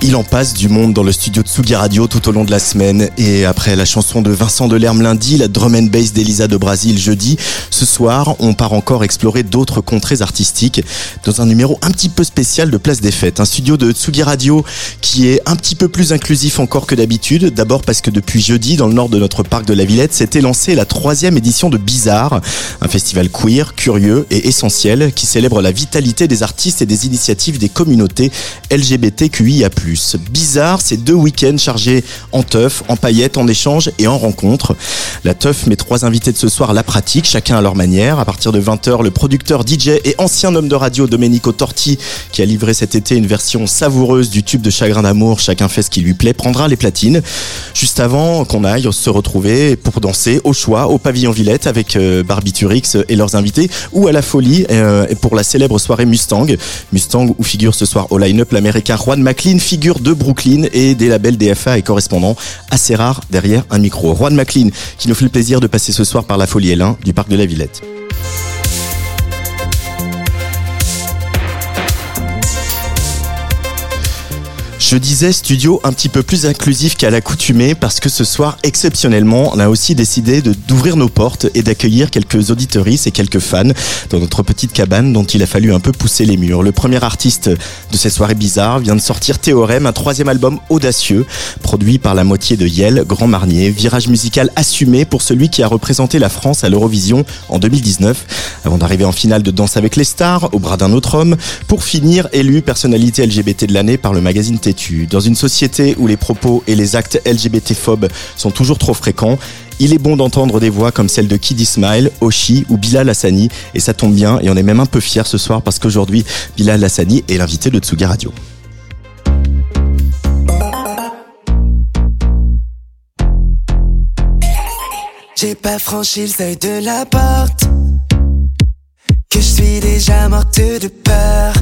Il en passe du monde dans le studio Tsugi Radio tout au long de la semaine. Et après la chanson de Vincent Delerme lundi, la drum and bass d'Elisa de Brasil jeudi, ce soir, on part encore explorer d'autres contrées artistiques dans un numéro un petit peu spécial de Place des Fêtes. Un studio de Tsugi Radio qui est un petit peu plus inclusif encore que d'habitude. D'abord parce que depuis jeudi, dans le nord de notre parc de la Villette, s'était lancée la troisième édition de Bizarre, un festival queer, curieux et essentiel qui célèbre la vitalité des artistes et des initiatives des communautés LGBTQIA+. Bizarre, c'est deux week-ends chargés en teuf, en paillettes, en échanges et en rencontres. La teuf met trois invités de ce soir la pratique, chacun à leur manière. À partir de 20h, le producteur DJ et ancien homme de radio Domenico Torti, qui a livré cet été une version savoureuse du tube de Chagrin d'amour, chacun fait ce qui lui plaît, prendra les platines. Juste avant qu'on aille se retrouver pour danser au choix au pavillon Villette avec euh, Barbiturix et leurs invités ou à la folie euh, pour la célèbre soirée Mustang. Mustang où figure ce soir au line-up l'américain Juan McLean, de Brooklyn et des labels DFA et correspondant assez rare derrière un micro. Juan McLean qui nous fait le plaisir de passer ce soir par la folie L1 du parc de la Villette. Je disais studio un petit peu plus inclusif qu'à l'accoutumée parce que ce soir, exceptionnellement, on a aussi décidé d'ouvrir nos portes et d'accueillir quelques auditoristes et quelques fans dans notre petite cabane dont il a fallu un peu pousser les murs. Le premier artiste de cette soirée bizarre vient de sortir Théorème, un troisième album audacieux, produit par la moitié de Yel, Grand Marnier, virage musical assumé pour celui qui a représenté la France à l'Eurovision en 2019, avant d'arriver en finale de Danse avec les stars, au bras d'un autre homme, pour finir élu personnalité LGBT de l'année par le magazine Tétu. Dans une société où les propos et les actes LGBT-phobes sont toujours trop fréquents, il est bon d'entendre des voix comme celle de Kid Ismail, Oshi ou Bilal Hassani. Et ça tombe bien, et on est même un peu fiers ce soir parce qu'aujourd'hui, Bilal Hassani est l'invité de Tsuga Radio. J'ai pas franchi le seuil de la porte, que je suis déjà morte de peur.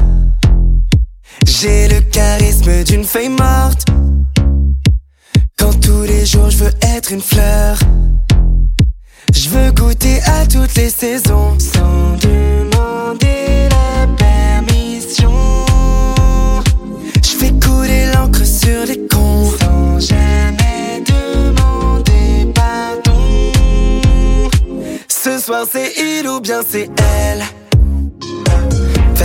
J'ai le charisme d'une feuille morte. Quand tous les jours je veux être une fleur. Je veux goûter à toutes les saisons sans demander la permission. Je fais couler l'encre sur les cons sans jamais demander pardon. Ce soir c'est il ou bien c'est elle.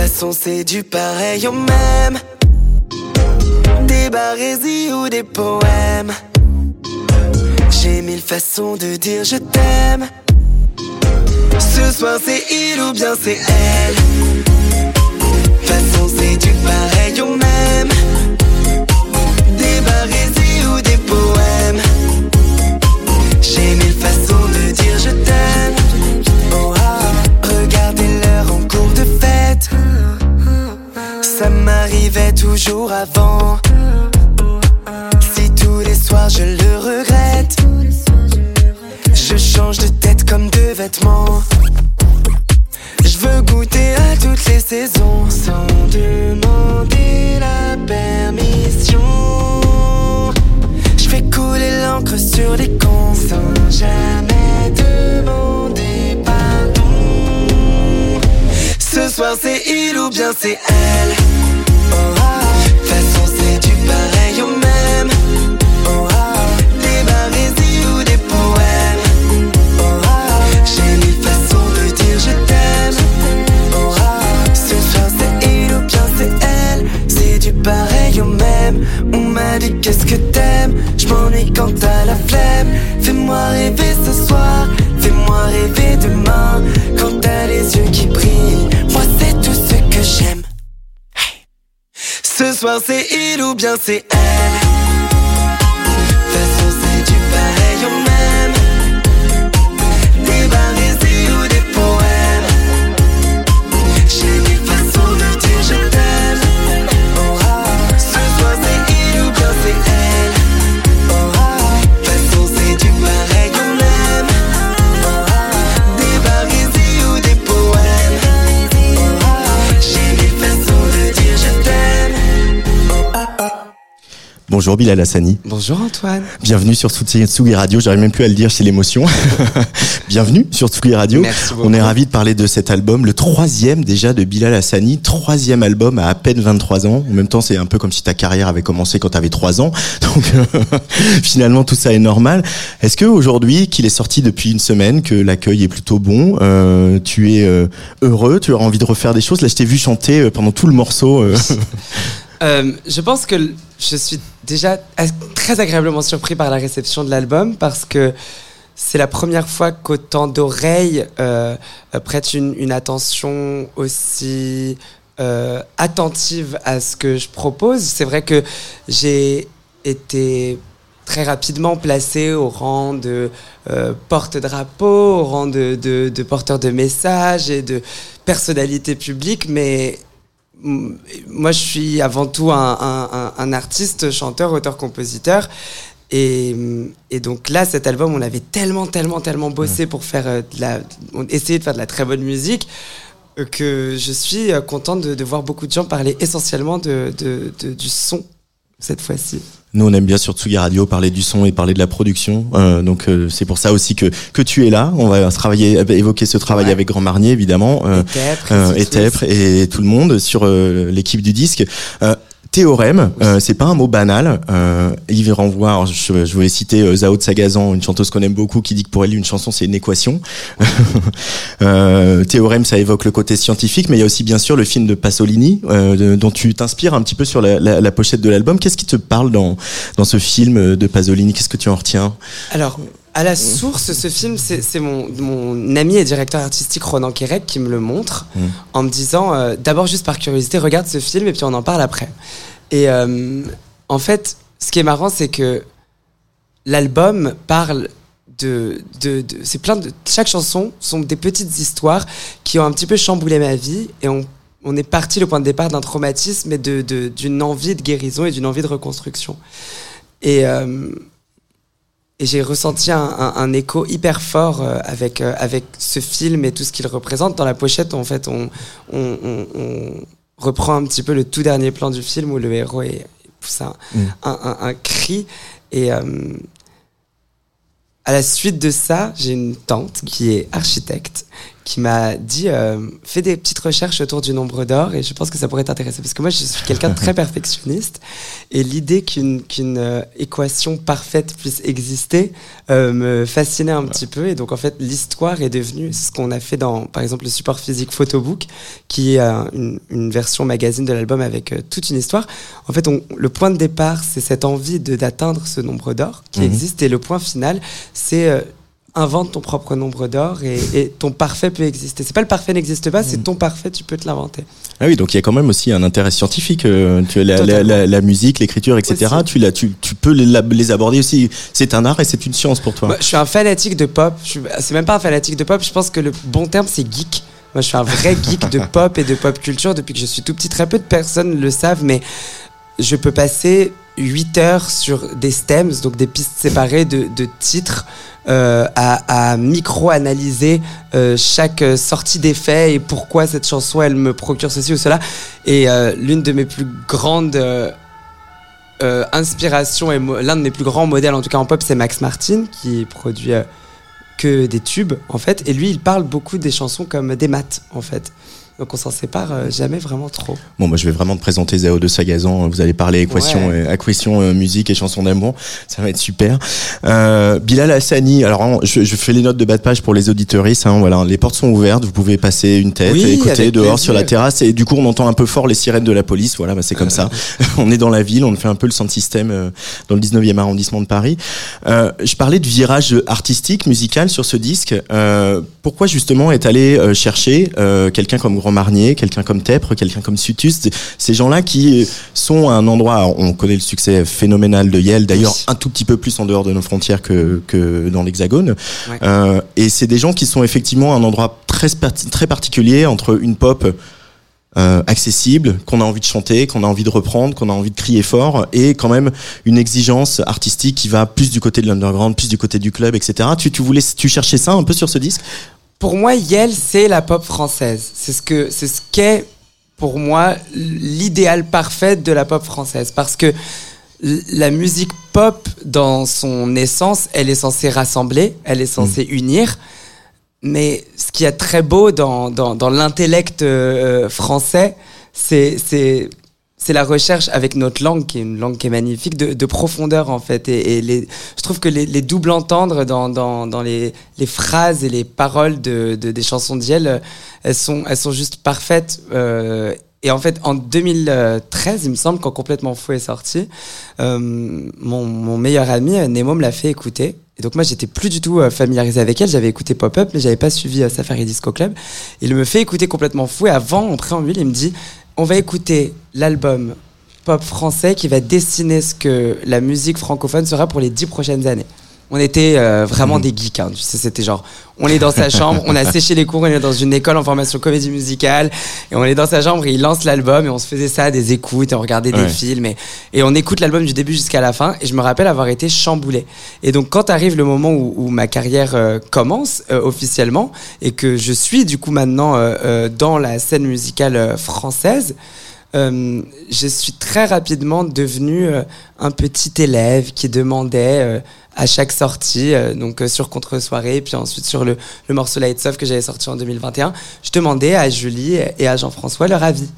Façon, c'est du pareil au même. Des barésies ou des poèmes. J'ai mille façons de dire je t'aime. Ce soir, c'est il ou bien c'est elle. Façon, c'est du pareil au même. Des barésies ou des poèmes. J'ai mille façons de dire je t'aime. Oh, ah, regardez l'heure en cours de fête. M'arrivait toujours avant. Si tous les soirs je le regrette, je change de tête comme de vêtements. Je veux goûter à toutes les saisons sans demander la permission. Je fais couler l'encre sur les cons sans jamais demander Ce soir c'est il ou bien c'est elle. Oh, façon c'est du pareil au même. Oh. Des barésies ou des poèmes. J'ai mille façons de dire je t'aime. Ce soir c'est il ou bien c'est elle. C'est du pareil au même. On m'a dit qu'est-ce que t'aimes? Je m'ennuie quand t'as la flemme. Fais-moi rêver ce soir. Fais-moi rêver demain. Quand t'as les yeux qui brillent. Ce soir c'est il ou bien c'est elle. Bonjour Bilal Hassani. Bonjour Antoine. Bienvenue sur Tsugi Radio. J'arrive même plus à le dire, c'est l'émotion. Bienvenue sur Tsugi Radio. Merci beaucoup. On est ravis de parler de cet album, le troisième déjà de Bilal Hassani, troisième album à à peine 23 ans. En même temps, c'est un peu comme si ta carrière avait commencé quand tu avais 3 ans. Donc finalement, tout ça est normal. Est-ce que aujourd'hui, qu'il est sorti depuis une semaine, que l'accueil est plutôt bon, euh, tu es euh, heureux, tu as envie de refaire des choses? Là, je t'ai vu chanter euh, pendant tout le morceau. euh. Euh, je pense que je suis déjà très agréablement surpris par la réception de l'album parce que c'est la première fois qu'autant d'oreilles euh, prêtent une, attention aussi euh, attentive à ce que je propose. C'est vrai que j'ai été très rapidement placé au rang de euh, porte-drapeau, au rang de, de, porteur de messages et de personnalité publique, mais moi, je suis avant tout un, un- un- un artiste, chanteur, auteur, compositeur. Et, mm, et donc là, cet album, on avait tellement, tellement, tellement bossé pour faire euh, de la, on essayait de faire de la très bonne musique euh, que je suis euh, contente de, de voir beaucoup de gens parler essentiellement de, de- de- du son cette fois-ci. Nous, on aime bien sur Tsugi Radio parler du son et parler de la production. Euh, donc, euh, c'est pour ça aussi que, que tu es là. On va travailler, évoquer ce travail Ouais. avec Grand Marnier, évidemment. Euh, et Tepre, et tout le monde sur l'équipe du disque. Euh, Théorème, euh, c'est pas un mot banal. Euh, il renvoie, je, je voulais citer euh, Zao de Sagazan, une chanteuse qu'on aime beaucoup, qui dit que pour elle une chanson c'est une équation. euh, théorème, ça évoque le côté scientifique, mais il y a aussi bien sûr le film de Pasolini, euh, de- dont tu t'inspires un petit peu sur la, la- la pochette de l'album. Qu'est-ce qui te parle dans dans ce film de Pasolini? Qu'est-ce que tu en retiens? Alors, à la source, ce film, c'est mon, mon ami et directeur artistique Ronan Quérec qui me le montre Mm. en me disant, euh, d'abord juste par curiosité, regarde ce film et puis on en parle après. Et euh, en fait, ce qui est marrant, c'est que l'album parle de, de, de- c'est plein de chaque chanson sont des petites histoires qui ont un petit peu chamboulé ma vie et on on est parti le point de départ d'un traumatisme et de de- d'une envie de guérison et d'une envie de reconstruction et euh, et j'ai ressenti un, un- un écho hyper fort euh, avec, euh, avec ce film et tout ce qu'il représente. Dans la pochette, en fait, on, on, on- on reprend un petit peu le tout dernier plan du film où le héros est, pousse un, Mm. un, un- un cri. Et euh, à la suite de ça, j'ai une tante qui est architecte qui m'a dit euh, fais des petites recherches autour du nombre d'or et je pense que ça pourrait t'intéresser. Parce que moi je suis quelqu'un de très perfectionniste et l'idée qu'une qu'une euh, équation parfaite puisse exister euh, me fascinait un petit peu. Et donc en fait l'histoire est devenue ce qu'on a fait dans par exemple le support physique photobook qui est euh, une, une version magazine de l'album avec euh, toute une histoire. En fait on, le point de départ c'est cette envie de d'atteindre ce nombre d'or qui Mhm. existe. Et le point final c'est euh, invente ton propre nombre d'or et, et ton parfait peut exister. C'est pas le parfait n'existe pas, c'est ton parfait, tu peux te l'inventer. Ah oui, donc il y a quand même aussi un intérêt scientifique. euh, tu as la, la, Totalement. la- la musique, l'écriture, etc. Aussi. Tu, la, tu, tu peux les, aborder aussi. C'est un art et c'est une science pour toi. Moi, je suis un fanatique de pop. C'est même pas un fanatique de pop. Je pense que le bon terme c'est geek. Moi, je suis un vrai geek de pop et de pop culture depuis que je suis tout petit. Très peu de personnes le savent, mais je peux passer 8 heures sur des stems, donc des pistes séparées de, titres, euh, à, micro-analyser euh, chaque sortie d'effet et pourquoi cette chanson elle me procure ceci ou cela. Et euh, l'une de mes plus grandes inspirations et l'un de mes plus grands modèles, en tout cas en pop, c'est Max Martin qui produit que des tubes en fait. Et lui, il parle beaucoup des chansons comme des maths en fait. Donc on s'en sépare euh, jamais vraiment trop. Bon, moi, je vais vraiment te présenter Zao de Sagazan. Vous allez parler équation, Ouais. et, équation euh, musique et chansons d'amour. Ça va être super. Euh, Bilal Hassani. Alors, hein, je, je fais les notes de bas de page pour les auditeuristes. Hein, voilà, les portes sont ouvertes. Vous pouvez passer une tête Oui, et écouter dehors plaisir. sur la terrasse. Et du coup, on entend un peu fort les sirènes de la police. Voilà, bah, c'est comme ça. on est dans la ville. On fait un peu le system euh, dans le 19e arrondissement de Paris. Euh, je parlais de virage artistique, musical sur ce disque. Euh, pourquoi justement est allé euh, chercher euh, quelqu'un comme Marnier, quelqu'un comme Tepre, quelqu'un comme Sutus, ces gens-là qui sont à un endroit, on connaît le succès phénoménal de Yale, d'ailleurs Oui. un tout petit peu plus en dehors de nos frontières que, que dans l'Hexagone. Ouais. Euh, et c'est des gens qui sont effectivement à un endroit très, très particulier entre une pop euh, accessible, qu'on a envie de chanter, qu'on a envie de reprendre, qu'on a envie de crier fort, et quand même une exigence artistique qui va plus du côté de l'underground, plus du côté du club, etc. Tu, tu voulais, tu cherchais ça un peu sur ce disque? Pour moi, Yel, c'est la pop française. C'est ce que, c'est ce qu'est pour moi l'idéal parfait de la pop française, parce que la musique pop, dans son essence, elle est censée rassembler, elle est censée unir. Mais ce qui est très beau dans, dans, dans l'intellect euh, français, c'est c'est la recherche avec notre langue, qui est une langue qui est magnifique, de, de profondeur en fait. Et, les, je trouve que les, les doubles entendre dans, dans, dans les, les phrases et les paroles de, de- des chansons d'Yel, elles sont, elles sont juste parfaites. euh, et en fait, en 2013, il me semble, quand Complètement Fou est sorti, euh, mon, mon meilleur ami, euh, Nemo, me l'a fait écouter. Et donc moi, j'étais plus du tout euh, familiarisé avec elle. J'avais écouté Pop-Up, mais j'avais pas suivi euh, Safari Disco Club. Il me fait écouter Complètement Fou. Et avant, en préambule, il me dit, on va écouter l'album pop français qui va dessiner ce que la musique francophone sera pour les dix prochaines années. On était euh, vraiment des geeks, hein. tu sais, c'était genre, on est dans sa chambre, on a séché les cours, on est dans une école en formation comédie musicale, et on est dans sa chambre, et il lance l'album, et on se faisait ça, des écoutes, et on regardait Ouais. des films, et, et on écoute l'album du début jusqu'à la fin, et je me rappelle avoir été chamboulé. Et donc quand arrive le moment où, où ma carrière euh, commence euh, officiellement, et que je suis du coup maintenant dans la scène musicale française, euh, je suis très rapidement devenu euh, un petit élève qui demandait euh, à chaque sortie, euh, donc euh, sur Contre-soirée, puis ensuite sur le, le morceau Lights Off que j'avais sorti en 2021, je demandais à Julie et à Jean-François leur avis,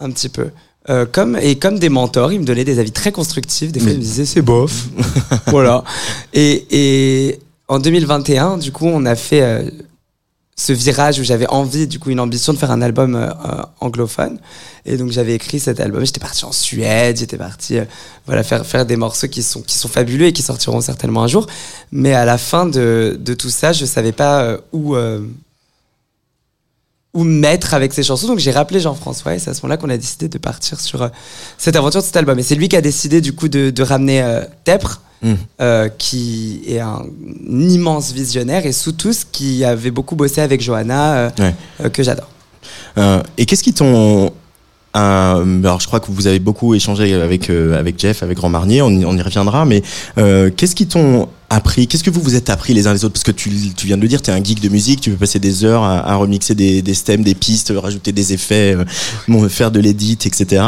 un petit peu. Euh, comme, et comme des mentors, ils me donnaient des avis très constructifs. Des fois, ils me disaient c'est bof. voilà. Et, et en 2021, du coup, on a fait euh, ce virage où j'avais envie, du coup, une ambition de faire un album euh, euh, anglophone. Et donc, j'avais écrit cet album. J'étais parti en Suède, j'étais parti euh, voilà, faire, faire des morceaux qui sont, qui sont fabuleux et qui sortiront certainement un jour. Mais à la fin de, de tout ça, je savais pas où. où me mettre avec ces chansons. Donc j'ai rappelé Jean-François et c'est à ce moment-là qu'on a décidé de partir sur cette aventure de cet album. Et c'est lui qui a décidé du coup de, de ramener Tepre, Mm. euh, qui est un, immense visionnaire, et Soutous qui avait beaucoup bossé avec Johanna, euh, Ouais. euh, que j'adore. Et qu'est-ce qui t'ont euh, alors je crois que vous avez beaucoup échangé avec euh, avec Jeff, avec Grand Marnier, on y, on y reviendra. Mais euh, qu'est-ce qui t'ont appris? Qu'est-ce que vous vous êtes appris les uns les autres? Parce que tu, tu viens de le dire, tu es un geek de musique, tu peux passer des heures à, à remixer des, des stems, des pistes, rajouter des effets, euh, faire de l'édit, etc.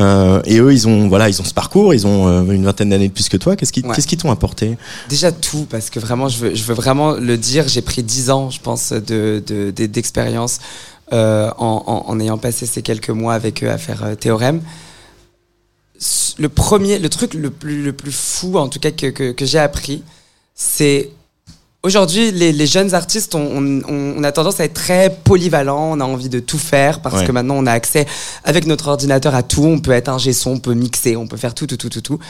Euh, et eux, ils ont voilà, ils ont ce parcours, ils ont une vingtaine d'années de plus que toi. Qu'est-ce qui Ouais. qu'est-ce qui t'ont apporté? Déjà tout, parce que vraiment, je veux, je veux vraiment le dire, j'ai pris 10 ans, je pense, de- d'expérience euh, en, en- en ayant passé ces quelques mois avec eux à faire euh, Théorème. Le premier, le truc le plus, le plus fou, en tout cas, que, que, que j'ai appris, c'est Aujourd'hui, les, les jeunes artistes, on, on- on a tendance à être très polyvalent, on a envie de tout faire parce Ouais. que maintenant on a accès avec notre ordinateur à tout, on peut être un son, on peut mixer, on peut faire tout, tout, tout, tout, tout.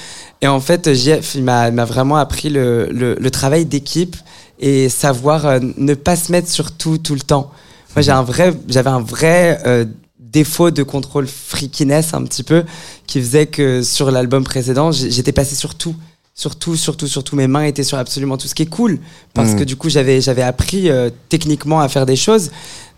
Et en fait, JF il m'a m'a vraiment appris le, le, le travail d'équipe et savoir euh, ne pas se mettre sur tout, tout le temps. Moi, j'ai un vrai, j'avais un vrai euh, défaut de contrôle freakiness un petit peu qui faisait que sur l'album précédent, j'étais passé sur tout. Sur tout, sur tout, sur tout. Mes mains étaient sur absolument tout, ce qui est cool. Parce Mhm. que du coup, j'avais, j'avais appris euh, techniquement à faire des choses.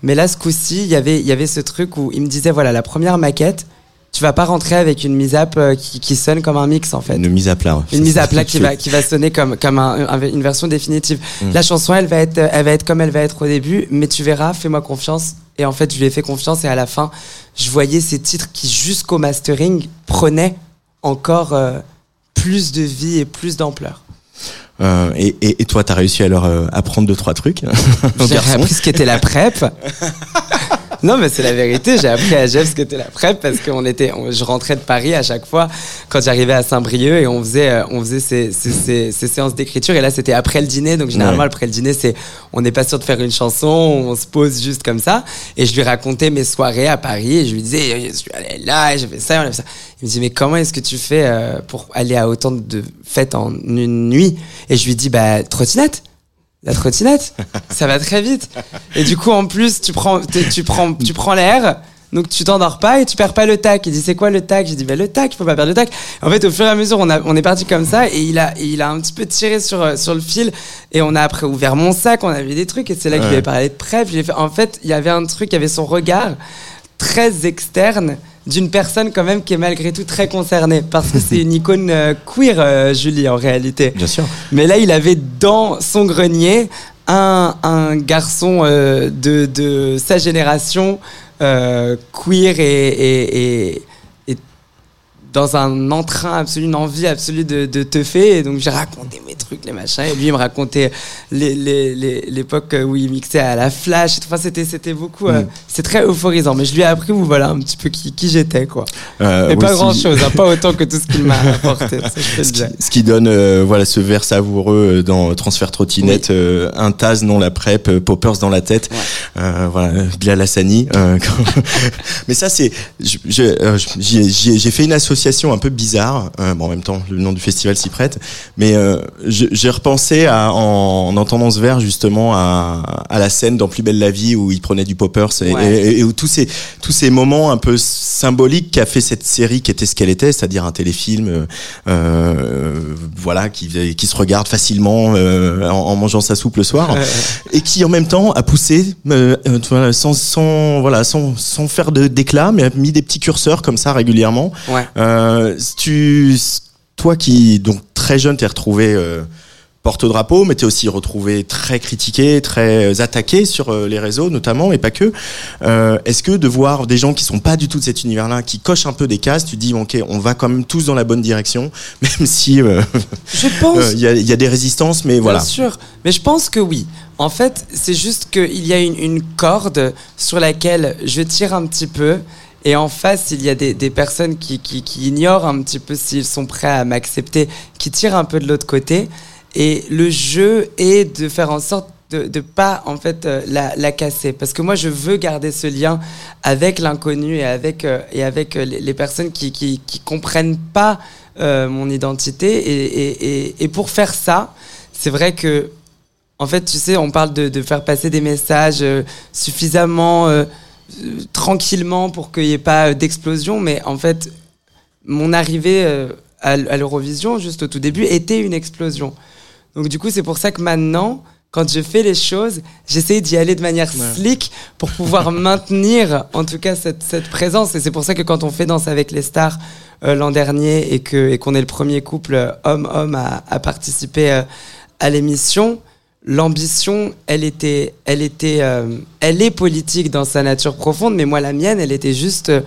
Mais là, ce coup-ci, il y avait- il y avait ce truc où il me disait, voilà, la première maquette, tu vas pas rentrer avec une mise à euh, qui, qui sonne comme un mix, en fait Une mise à plat. ouais. une mise à plat qui va qui va sonner comme comme un- un- une version définitive. Mm. La chanson, elle va être elle va être comme elle va être au début, mais tu verras, fais-moi confiance. Et en fait, je lui ai fait confiance et à la fin, je voyais ces titres qui jusqu'au mastering prenaient encore euh, plus de vie et plus d'ampleur. Euh, et, et, et toi, t'as réussi à leur euh, apprendre deux trois trucs. aux J'ai appris ce qu'était la PrEP. Non, mais c'est la vérité. J'ai appris à Jeff ce qu'était la PrEP parce qu'on était, on- je rentrais de Paris à chaque fois quand j'arrivais à Saint-Brieuc et on faisait, euh, on faisait ces, ces, ces- ces séances d'écriture. Et là, c'était après le dîner. Donc, généralement, Ouais. après le dîner, c'est, on n'est pas sûr de faire une chanson, on se pose juste comme ça. Et je lui racontais mes soirées à Paris et je lui disais, je suis allé là, et j'ai fait ça, on a fait ça. Il me dit, mais comment est-ce que tu fais euh, pour aller à autant de fêtes en une nuit? Et je lui dis, bah, trottinette la trottinette, ça va très vite. Et du coup, en plus, tu prends, tu prends, tu prends l'air. Donc tu t'endors pas et tu perds pas le tac. Il dit c'est quoi le tac? J'ai dit bah le tac, il faut pas perdre le tac. En fait, au fur et à mesure, on, a, on est parti comme ça et il a, il a un petit peu tiré sur, euh, sur le fil et on a après ouvert mon sac, on a vu des trucs et c'est là qu'il Ouais. avait parlé de fait- En fait, il y avait un truc, il y avait son regard très externe d'une personne quand même qui est malgré tout très concernée parce que c'est une icône euh, queer, euh, Julie en réalité. Bien sûr. Mais là, il avait dans son grenier un, un garçon euh, de, de sa génération, euh, queer et, et- et dans un entrain absolu, une envie absolue de, de teuffer. Et donc, j'ai raconté mes trucs, les machins. Et lui, il me racontait les- les- les- l'époque où il mixait à la flash. Enfin, c'était, c'était beaucoup. euh, Mm. c'est très euphorisant. Mais je lui ai appris, vous voilà, un petit peu qui, qui j'étais, quoi. Euh, Et pas aussi- grand chose, pas autant que tout ce qu'il m'a apporté. Ce qui, dire. ce qui donne euh, voilà ce verre savoureux euh, dans Transfert Trottinette, euh, un Taz non la prep, Poppers dans la tête, euh, voilà Bilal Hassani. Mais ça c'est, j'ai fait une association un peu bizarre. euh, bon en même temps le nom du festival s'y prête, mais euh, j'ai repensé à, en, en entendant ce verre justement à, à la scène dans Plus belle la vie où il prenait du Poppers et, Ouais. et- et où tous ces tous ces moments un peu symboliques qu'a fait cette série qui était ce qu'elle était, c'est-à-dire un téléfilm. euh, euh, voilà, qui, qui se regarde facilement en, en mangeant sa soupe le soir, et qui en même temps a poussé, sans, sans, voilà, sans, sans faire de- d'éclat, mais a mis des petits curseurs comme ça régulièrement. Ouais. Euh, tu, toi qui, donc très jeune, t'es retrouvé euh, porte-drapeau, mais t'es aussi retrouvé très critiqué, très attaqué sur euh, les réseaux notamment, et pas que. Euh, Est-ce que de voir des gens qui sont pas du tout de cet univers-là, qui cochent un peu des cases, tu dis ok, on va quand même tous dans la bonne direction, même si euh, Je pense. il y, a, il y a des résistances, mais voilà. Bien sûr. Mais je pense que oui. En fait, c'est juste qu'il y a une, une corde sur laquelle je tire un petit peu. Et en face, il y a des, personnes qui, ignorent un petit peu s'ils sont prêts à m'accepter, qui tirent un peu de l'autre côté. Et le jeu est de faire en sorte de ne pas en fait euh, la, casser. Parce que moi, je veux garder ce lien avec l'inconnu et avec, euh, et avec euh, les, personnes qui, qui, comprennent pas mon identité. Et, pour faire ça, c'est vrai que, en fait, tu sais, on parle de, de faire passer des messages suffisamment tranquillement pour qu'il n'y ait pas euh, d'explosion, mais en fait, mon arrivée euh, à, l'Eurovision, juste au tout début, était une explosion. Donc du coup, c'est pour ça que maintenant, quand je fais les choses, j'essaie d'y aller de manière slick pour pouvoir maintenir, en tout cas, cette, cette présence. Et c'est pour ça que quand on fait Danse avec les stars euh, l'an dernier et que et qu'on est le premier couple homme-homme à, à participer euh, à l'émission, l'ambition, elle était, elle était, euh, elle est politique dans sa nature profonde, mais moi la mienne, elle était juste euh,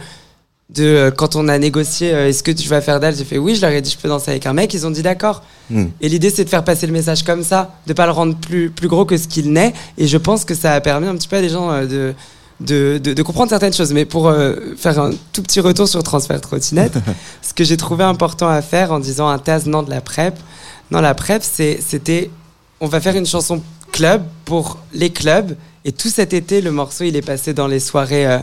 de euh, quand on a négocié, euh, est-ce que tu vas faire dalle J'ai fait oui, je leur ai dit je peux danser avec un mec, ils ont dit d'accord. Hmm. Et l'idée c'est de faire passer le message comme ça, de pas le rendre plus plus gros que ce qu'il n'est. Et je pense que ça a permis un petit peu à des gens de de, de, de comprendre certaines choses. Mais pour euh, faire un tout petit retour sur transfert trottinette, ce que j'ai trouvé important à faire en disant un TAS non de la PrEP, non la PrEP c'était on va faire une chanson club pour les clubs. Et tout cet été, le morceau, il est passé dans les soirées euh,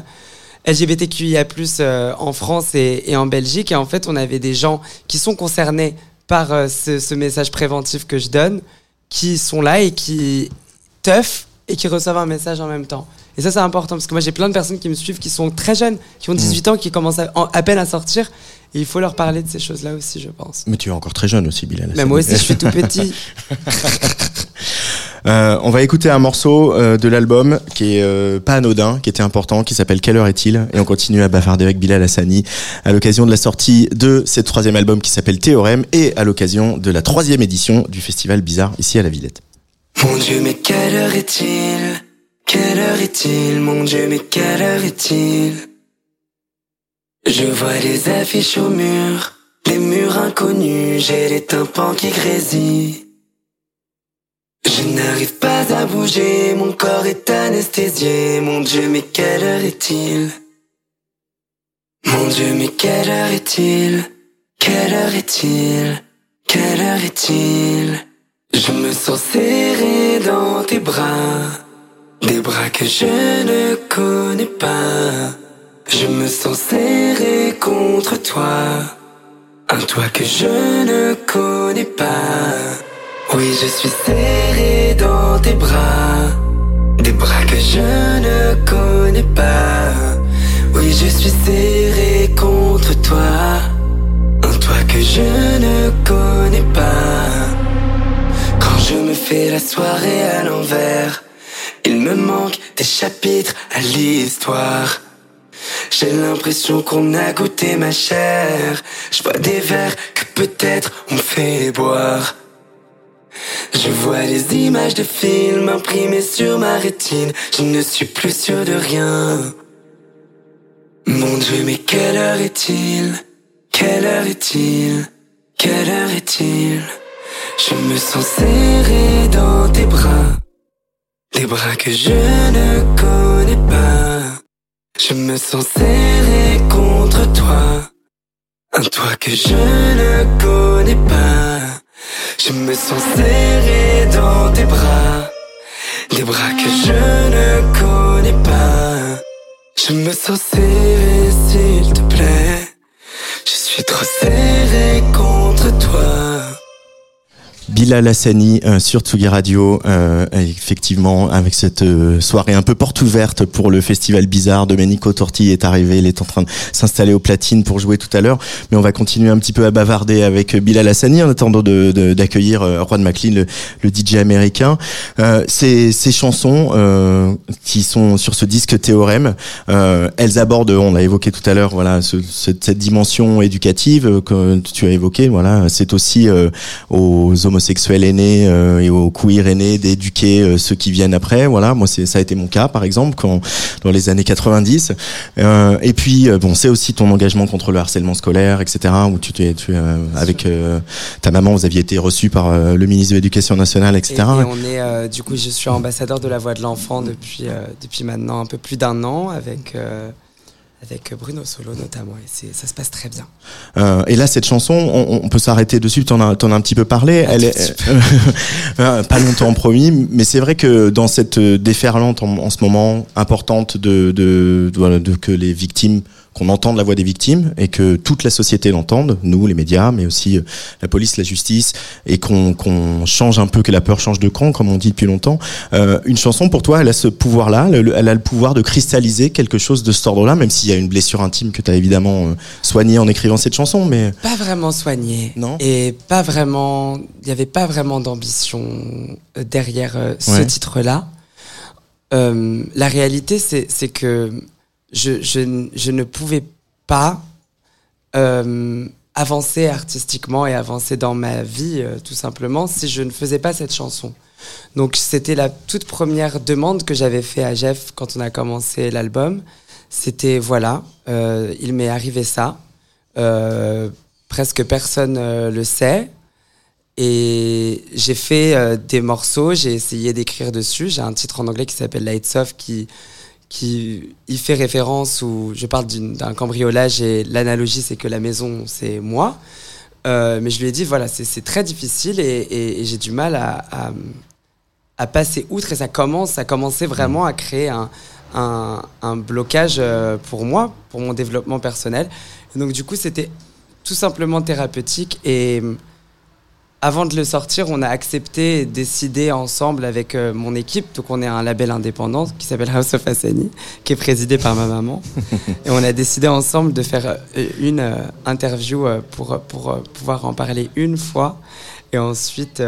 LGBTQIA+, euh, en France et, et en Belgique. Et en fait, on avait des gens qui sont concernés par euh, ce, ce message préventif que je donne, qui sont là et qui teufent et qui reçoivent un message en même temps. Et ça, c'est important parce que moi, j'ai plein de personnes qui me suivent qui sont très jeunes, qui ont 18 ans, qui commencent à, en- à peine à sortir. Et il faut leur parler de ces choses-là aussi, je pense. Mais tu es encore très jeune aussi, Bilal. Mais moi aussi, je suis tout petit. Euh, on va écouter un morceau euh, de l'album qui est euh, pas anodin, qui était important, qui s'appelle Quelle heure est-il? Et on continue à bavarder avec Bilal Hassani à l'occasion de la sortie de ce troisième album qui s'appelle Théorème et à l'occasion de la troisième édition du Festival Bizarre ici à la Villette. Mon Dieu, mais quelle heure est-il? Quelle heure est-il? Mon Dieu, mais quelle heure est-il? Je vois les affiches au mur, les murs inconnus, j'ai les tympans qui grésillent. Je n'arrive pas à bouger, mon corps est anesthésié. Mon Dieu, mais quelle heure est-il? Mon Dieu, mais quelle heure est-il? Quelle heure est-il? Quelle heure est-il? Je me sens serré dans tes bras, des bras que je ne connais pas. Je me sens serré contre toi, un toi que je ne connais pas. Oui, je suis serré dans tes bras, des bras que je ne connais pas. Oui, je suis serré contre toi, un toi que je ne connais pas. Quand je me fais la soirée à l'envers, il me manque des chapitres à l'histoire. J'ai l'impression qu'on a goûté ma chair. Je vois des verres que peut-être on fait boire. Je vois les images de films imprimées sur ma rétine. Je ne suis plus sûr de rien. Mon Dieu, mais quelle heure est-il? Quelle heure est-il? Quelle heure est-il? Je me sens serré dans tes bras. Les bras que je ne connais pas. Je me sens serré contre toi. Un toi que je ne connais pas. Je me sens serré dans tes bras. Des bras que je ne connais pas. Je me sens serré, s'il te plaît. Je suis trop serré contre toi. Bilal Hassani euh, sur Tsugi Radio, euh, effectivement, avec cette euh, soirée un peu porte ouverte pour le festival bizarre. Domenico Torti est arrivé, il est en train de s'installer au platine pour jouer tout à l'heure. Mais on va continuer un petit peu à bavarder avec Bilal Hassani en attendant d'accueillir de, d'accueillir Juan McLean, le, le, DJ américain. ces, ces chansons qui sont sur ce disque Théorème, elles abordent, on l'a évoqué tout à l'heure, voilà, ce, cette, dimension éducative que tu as évoqué. Voilà, c'est aussi aux homosexuels aînés euh, et aux queer aînés d'éduquer euh, ceux qui viennent après. Voilà, moi c'est ça a été mon cas par exemple quand dans les années 90. Euh, et puis bon, c'est aussi ton engagement contre le harcèlement scolaire, etc. Où tu es, tu avec ta maman, vous aviez été reçu par le ministre de l'Éducation nationale, etc. Et, et on est du coup, je suis ambassadeur de la voix de l'enfant depuis depuis maintenant un peu plus d'un an avec avec Bruno Solo notamment, et ça se passe très bien. Euh, et là, cette chanson, on, peut s'arrêter dessus, tu en, as, un petit peu parlé, elle est euh, pas longtemps promis, mais c'est vrai que dans cette déferlante en, ce moment importante de, de, de, de que les victimes qu'on entende la voix des victimes et que toute la société l'entende, nous, les médias, mais aussi euh, la police, la justice, et qu'on change un peu, que la peur change de camp, comme on dit depuis longtemps. Euh, une chanson, pour toi, elle a ce pouvoir-là, elle a le pouvoir de cristalliser quelque chose de cet ordre-là, même s'il y a une blessure intime que tu as évidemment euh, soignée en écrivant cette chanson, mais... Pas vraiment soignée. Non Et pas vraiment... Il n'y avait pas vraiment d'ambition derrière ce titre-là. la réalité, c'est que je, ne pouvais pas euh, avancer artistiquement et avancer dans ma vie, euh, tout simplement, si je ne faisais pas cette chanson. Donc c'était la toute première demande que j'avais fait à Jeff quand on a commencé l'album. C'était voilà, euh, il m'est arrivé ça. Presque personne le sait. Et j'ai fait des morceaux, j'ai essayé d'écrire dessus. J'ai un titre en anglais qui s'appelle Lights Off qui qui y fait référence où je parle d'un cambriolage et l'analogie c'est que la maison c'est moi. Euh, mais je lui ai dit voilà c'est très difficile et, j'ai du mal à, à, à, passer outre et ça commence ça commençait vraiment à créer un, un, blocage euh, pour moi pour mon développement personnel donc du coup c'était tout simplement thérapeutique et avant de le sortir, on a accepté et décidé ensemble avec euh, mon équipe. Donc, on est un label indépendant qui s'appelle House of Hassani, qui est présidé par ma maman. et on a décidé ensemble de faire euh, une euh, interview pour, pour pouvoir en parler une fois. Et ensuite,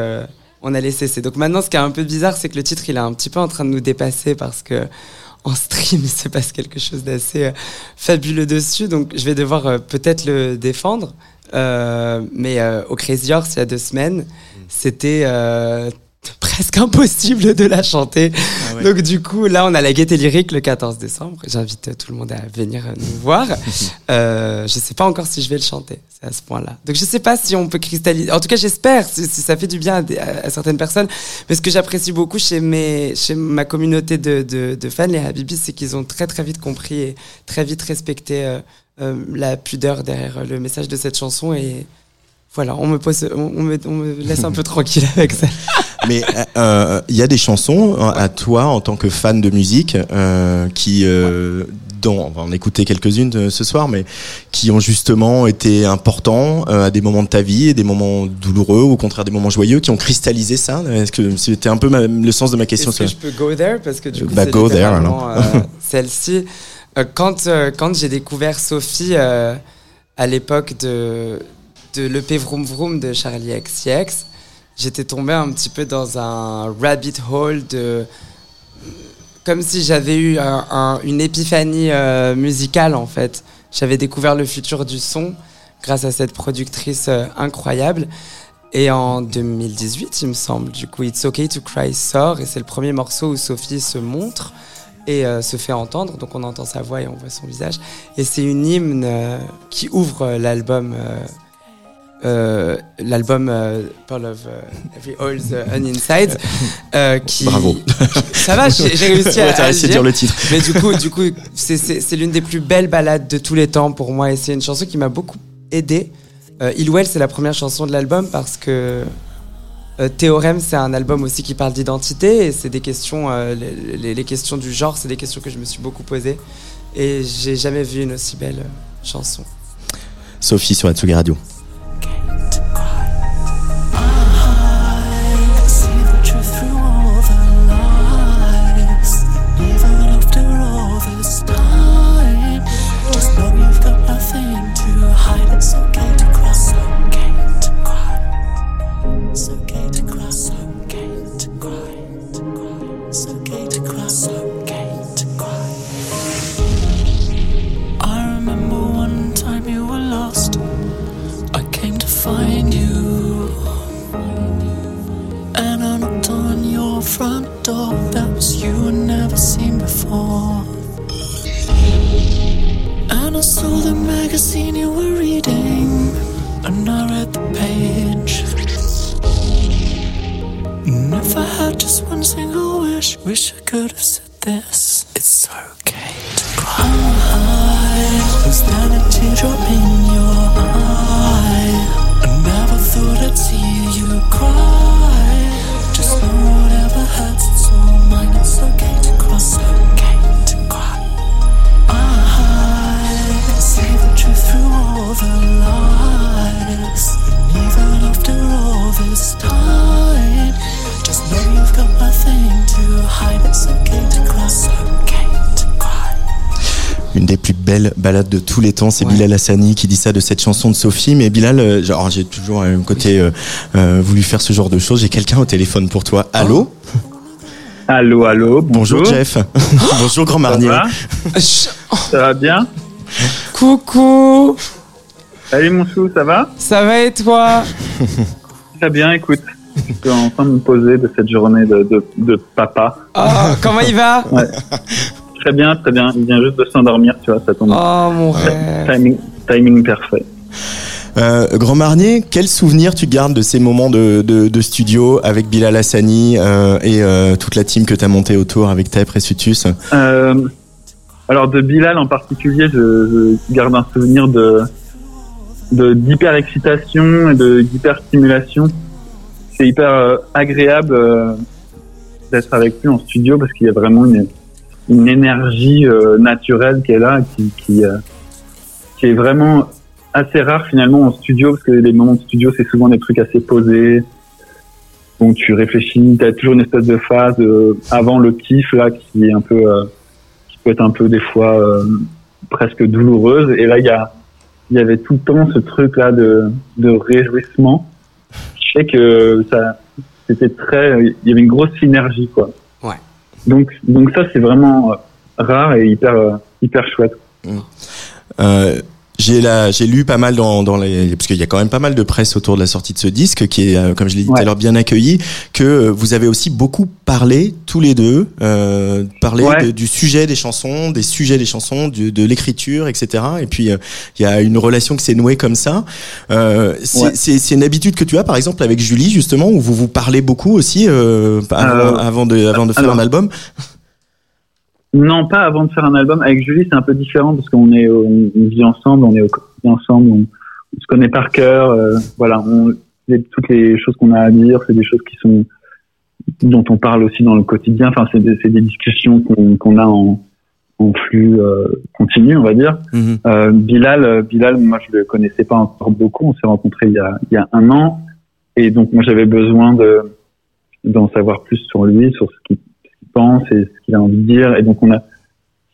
on a laissé cesser. Donc, maintenant, ce qui est un peu bizarre, c'est que le titre, il est un petit peu en train de nous dépasser parce que en stream, il se passe quelque chose d'assez fabuleux dessus. Donc, je vais devoir peut-être le défendre. Euh, mais euh, au Crazy Horse, il y a deux semaines, c'était euh, presque impossible de la chanter. Ah Donc du coup, là, on a la gaieté lyrique le 14 décembre. J'invite tout le monde à venir nous voir. euh, je sais pas encore si je vais le chanter, c'est à ce point-là. Donc je sais pas si on peut cristalliser. En tout cas, j'espère si, ça fait du bien à, certaines personnes. Mais ce que j'apprécie beaucoup chez mes, chez ma communauté de, de, de fans, les Habibis, c'est qu'ils ont très très vite compris et très vite respecté euh, la pudeur derrière le message de cette chanson et voilà, on me, pose, on, me, on me laisse un peu tranquille avec ça. Mais il euh, euh, y a des chansons à toi en tant que fan de musique euh, qui, euh, dont on va en écouter quelques-unes ce soir, mais qui ont justement été importants à des moments de ta vie et des moments douloureux, ou au contraire des moments joyeux, qui ont cristallisé ça? Est-ce que c'était un peu le sens de ma question Est-ce que je peux go there? Parce que du coup, bah, go there, celle-ci. Euh, quand, euh, quand j'ai découvert Sophie euh, à l'époque de, de l'EP Vroom Vroom de Charlie XCX, j'étais tombé un petit peu dans un rabbit hole de. Comme si j'avais eu une épiphanie musicale en fait. J'avais découvert le futur du son grâce à cette productrice incroyable. Et en 2018, il me semble, du coup, It's Okay to Cry sort et c'est le premier morceau où Sophie se montre. Et euh, se fait entendre. Donc on entend sa voix et on voit son visage. Et c'est une hymne euh, qui ouvre euh, l'album. euh, l'album euh, Pearl of Every Hole's euh, On Inside euh, qui Bravo. ça va j'ai réussi à, Ouais, à dire. dire le titre. mais du coup du coup c'est- l'une des plus belles ballades de tous les temps pour moi et c'est une chanson qui m'a beaucoup aidé Il Well c'est la première chanson de l'album parce que euh, Théorème, c'est un album aussi qui parle d'identité et c'est des questions, euh, les, les- les questions du genre, c'est des questions que je me suis beaucoup posées et j'ai jamais vu une aussi belle euh, chanson. Sophie sur Atsugi Radio. Balades de tous les temps, c'est Ouais. Bilal Hassani qui dit ça de cette chanson de Sophie. Mais Bilal, euh, genre, j'ai toujours un côté euh, euh, voulu faire ce genre de choses. J'ai quelqu'un au téléphone pour toi. Allô? Allô, allô, Bonjour, bonjour. Jeff. bonjour Grand Ça Marnier. va? Ch- Ça va bien? Coucou, Salut mon chou, ça va? Ça va et toi? Très bien, écoute. Je suis en train de me poser de cette journée de, de, de papa. Oh, comment il va? Très bien, très bien. Il vient juste de s'endormir, tu vois, ça tombe. Oh mon rêve. Timing, timing parfait. Euh, Grand Marnier, quel souvenir tu gardes de ces moments de, de, de studio avec Bilal Hassani euh, et euh, toute la team que tu as montée autour avec Tep et Sutus Euh, alors de Bilal en particulier, je, je garde un souvenir de de d'hyper excitation et de d'hyper stimulation. C'est hyper euh, agréable euh, d'être avec lui en studio parce qu'il y a vraiment une une énergie euh, naturelle est là, qui qui, euh, qui est vraiment assez rare finalement en studio parce que les moments de studio c'est souvent des trucs assez posés. Donc tu réfléchis, tu as toujours une espèce de phase euh, avant le kiff là qui est un peu euh, qui peut être un peu des fois euh, presque douloureuse. Et là, il y a, il y avait tout le temps ce truc là de, de réjouissement. Je sais que ça, c'était très, il y avait une grosse synergie quoi. Donc, donc ça c'est vraiment euh, rare et hyper, euh, hyper chouette. Euh, j'ai la, j'ai lu pas mal dans, dans les, parce qu'il y a quand même pas mal de presse autour de la sortie de ce disque qui est, euh, comme je l'ai dit tout à l'heure, bien accueilli, que euh, vous avez aussi beaucoup parlé tous les deux, euh, parlé Ouais. de- du sujet des chansons, des sujets des chansons, du- de l'écriture, etc. Et puis euh, il y a une relation qui s'est nouée comme ça. Euh, c'est, Ouais. c'est, c'est une habitude que tu as, par exemple, avec Julie justement, où vous vous parlez beaucoup aussi euh, avant, avant de, avant de faire alors, un album? Non, pas avant de faire un album. Avec Julie, c'est un peu différent parce qu'on est, on vit ensemble, on est au quotidien ensemble, on, on se connaît par cœur. euh, voilà, on, les- toutes les choses qu'on a à dire, c'est des choses qui sont dont on parle aussi dans le quotidien. Enfin, c'est des, des discussions qu'on qu'on a en, en flux euh, continu, on va dire. Mhm. Euh, Bilal, euh, Bilal, moi je le connaissais pas encore beaucoup. On s'est rencontrés il y a, il y a un an, et donc moi j'avais besoin de d'en savoir plus sur lui, sur ce qu'il ce qu'il pense et ce qu'il a envie de dire. Et donc on a,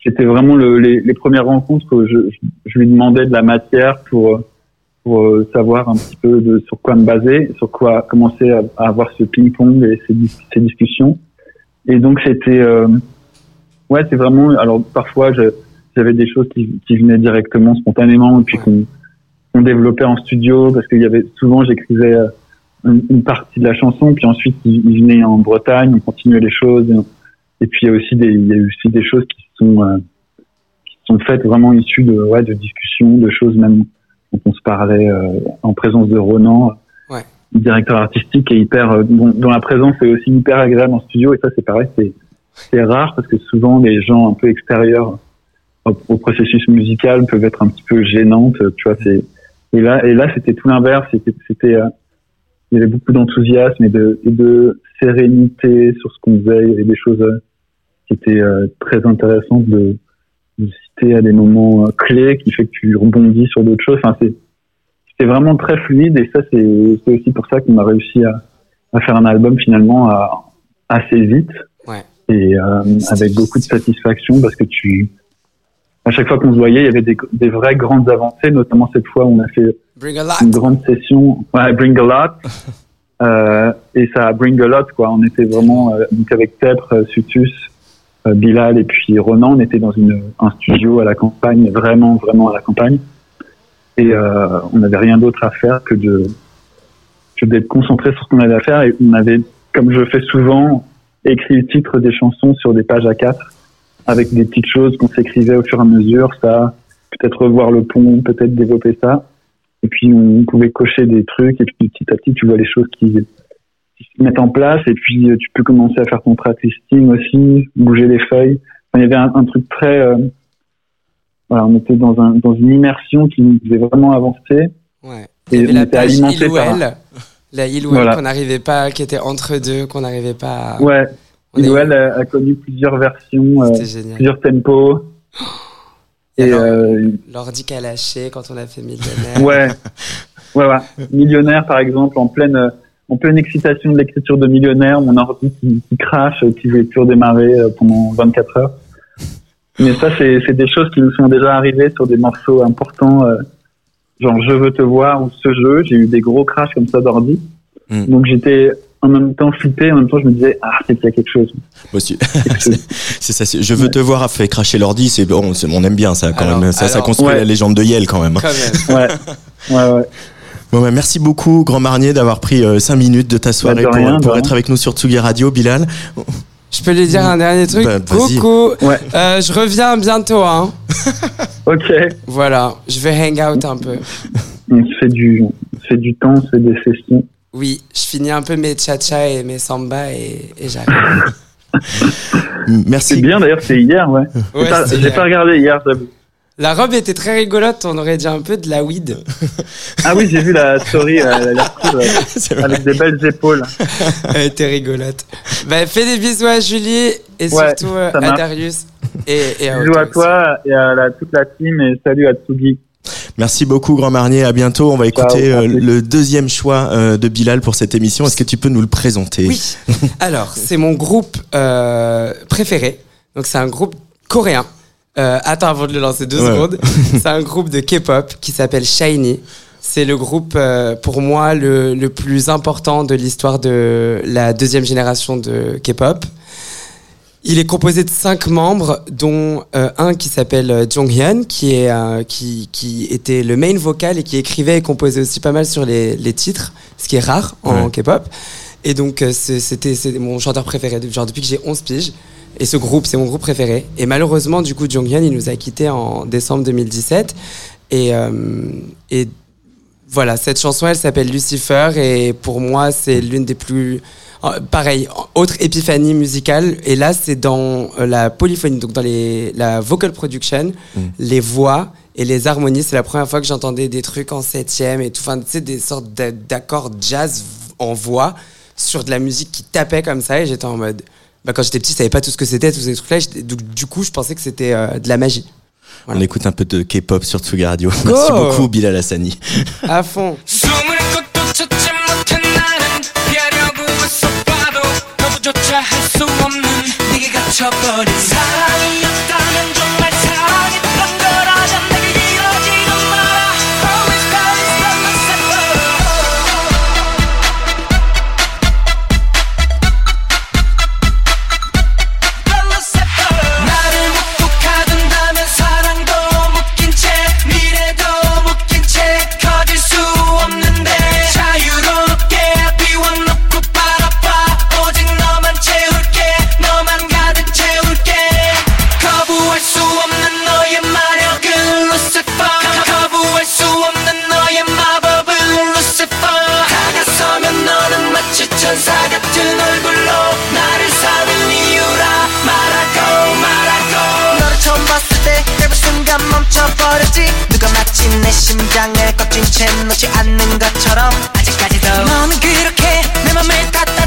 c'était vraiment le, les, premières rencontres que je, lui demandais de la matière pour pour euh, savoir un petit peu de sur quoi me baser, sur quoi commencer à, avoir ce ping-pong et ces, dis- ces discussions. Et donc c'était euh, ouais, c'est vraiment. Alors parfois j'avais des choses qui, qui venaient directement, spontanément, et puis qu'on qu'on développait en studio parce qu'il y avait souvent j'écrivais euh, une, une partie de la chanson, puis ensuite il, il venait en Bretagne, on continuait les choses, et puis il y a aussi des, il y a aussi des choses qui sont euh, qui sont faites vraiment issues de ouais de discussions, de choses même dont on se parlait euh, en présence de Ronan, Ouais. directeur artistique, et hyper euh, dont, dont la présence est aussi hyper agréable en studio. Et ça c'est pareil, c'est c'est rare parce que souvent les gens un peu extérieurs au, au processus musical peuvent être un petit peu gênantes. Tu vois, c'est et là et là c'était tout l'inverse. C'était c'était euh, il y avait beaucoup d'enthousiasme et de, et de sérénité sur ce qu'on faisait. Il y avait des choses euh, qui étaient euh, très intéressantes de, de citer à des moments euh, clés qui fait que tu rebondis sur d'autres choses. Enfin, c'était vraiment très fluide et ça, c'est, c'est aussi pour ça qu'on a réussi à, à faire un album finalement à- assez vite Ouais. et euh, avec beaucoup de satisfaction parce que tu, à chaque fois qu'on se voyait, il y avait des, des vraies grandes avancées, notamment cette fois où on a fait Bring a lot. une grande session, ouais, Bring a Lot. Euh, et ça a Bring a Lot, quoi. On était vraiment, euh, donc avec Tepre, euh, Sutus, euh, Bilal et puis Ronan, on était dans une, un studio à la campagne, vraiment, vraiment à la campagne. Et euh, on n'avait rien d'autre à faire que de que d'être concentré sur ce qu'on avait à faire. Et on avait, comme je fais souvent, écrit le titre des chansons sur des pages à quatre, avec des petites choses qu'on s'écrivait au fur et à mesure. Ça, peut-être revoir le pont, peut-être développer ça. Et puis on pouvait cocher des trucs et puis petit à petit tu vois les choses qui, qui se mettent en place et puis tu peux commencer à faire ton track listing aussi, bouger les feuilles. Enfin, il y avait un, un truc très, euh, voilà, on était dans un dans une immersion qui nous faisait vraiment avancer. Ouais. Il Et y avait la page par- Il La Il ou Elle Voilà. qu'on n'arrivait pas, qui était entre deux, qu'on n'arrivait pas à... Ouais, Noël a, a connu plusieurs versions, euh, plusieurs tempos. Et Et alors, euh, L'ordi qu'a lâché quand on a fait Millionnaire. ouais, ouais, ouais. Millionnaire par exemple, en pleine euh, en pleine excitation de l'écriture de Millionnaire, mon ordi qui, qui crache, euh, qui veut plus redémarrer euh, pendant 24 heures. Mais ça, c'est c'est des choses qui nous sont déjà arrivées sur des morceaux importants, euh, genre Je veux te voir ou ce jeu. J'ai eu des gros crashs comme ça d'ordi. Mm. Donc j'étais en même temps flippé, en même temps je me disais ah c'est qu'il y a quelque chose. Moi aussi. Quelque chose. C'est ça. c'est- Je veux te voir a fait cracher l'ordi. C'est bon, c'est- on aime bien ça quand Alors- même. Ça, ça alors- construit Ouais. la légende de Yale quand même. Quand même. Ouais, ouais, ouais. Bon, bah, merci beaucoup, Grand Marnier, d'avoir pris 5 minutes de ta soirée Bah, de pour, rien, être avec nous sur Tsugi Radio, Bilal. Je peux lui dire un dernier truc Bah. Coucou Ouais. Euh, Je reviens bientôt, hein. Ok. Voilà, je vais hang out un peu. Fait du, on se fait du temps, on se fait des sessions. Oui, je finis un peu mes cha-cha et mes samba et, et j'arrive. C'est Merci. bien d'ailleurs, c'est hier, ouais. Ouais, J'ai pas- regardé hier, j'avoue. La robe était très rigolote, on aurait dit un peu de la weed. Ah oui, j'ai vu la story, euh, elle a l'air cool. C'est avec des belles épaules. Elle était rigolote. Bah, fais des bisous à Julie et Ouais, surtout euh, à. Darius. Et, et à Bisous à aussi. toi et à la- toute la team et salut à Tsugi. Merci beaucoup, Grand Marnier. À bientôt. On va écouter Ciao, euh, le deuxième choix euh, de Bilal pour cette émission. Est-ce que tu peux nous le présenter? Oui. Alors, c'est mon groupe euh, préféré. Donc, c'est un groupe coréen. Euh, attends, avant de le lancer deux Ouais. secondes. c'est un groupe de K-pop qui s'appelle Shiny. C'est le groupe, euh, pour moi, le, le plus important de l'histoire de la deuxième génération de K-pop. Il est composé de cinq membres, dont euh, un qui s'appelle euh, Jonghyun, qui est euh, qui, qui était le main vocal et qui écrivait et composait aussi pas mal sur les, les titres, ce qui est rare en Ouais. K-pop. Et donc euh, c'était mon chanteur préféré, genre depuis que j'ai 11 piges. Et ce groupe, c'est mon groupe préféré. Et malheureusement, du coup, Jonghyun, il nous a quittés en décembre 2017. Et, euh, et voilà, cette chanson, elle s'appelle Lucifer. Et pour moi, c'est l'une des plus. euh, Pareil, autre épiphanie musicale. Et là, c'est dans euh, la polyphonie, donc dans les, la vocal production, les voix et les harmonies. C'est la première fois que j'entendais des trucs en septième et tout. Enfin, tu sais, des sortes d'a- d'accords jazz en voix sur de la musique qui tapait comme ça. Et j'étais en mode. Bah, quand j'étais petit, je savais pas tout ce que c'était, tous ces trucs-là. Donc, du coup, je pensais que c'était euh, de la magie. On écoute un peu de K-pop sur Tsugi Radio. Merci beaucoup, Bilal Hassani. À fond. 숨을 곳도 찾지 못한 나는 피하려고 애써봐도 너부조차 할 수 없는 네게 갇혀버린 사랑이었다면 정말 순간 멈춰버렸지. 누가 마치 내 심장을 꺾인 채 놓지 않는 것처럼 아직까지도. 너는 그렇게 내 맘을 닫다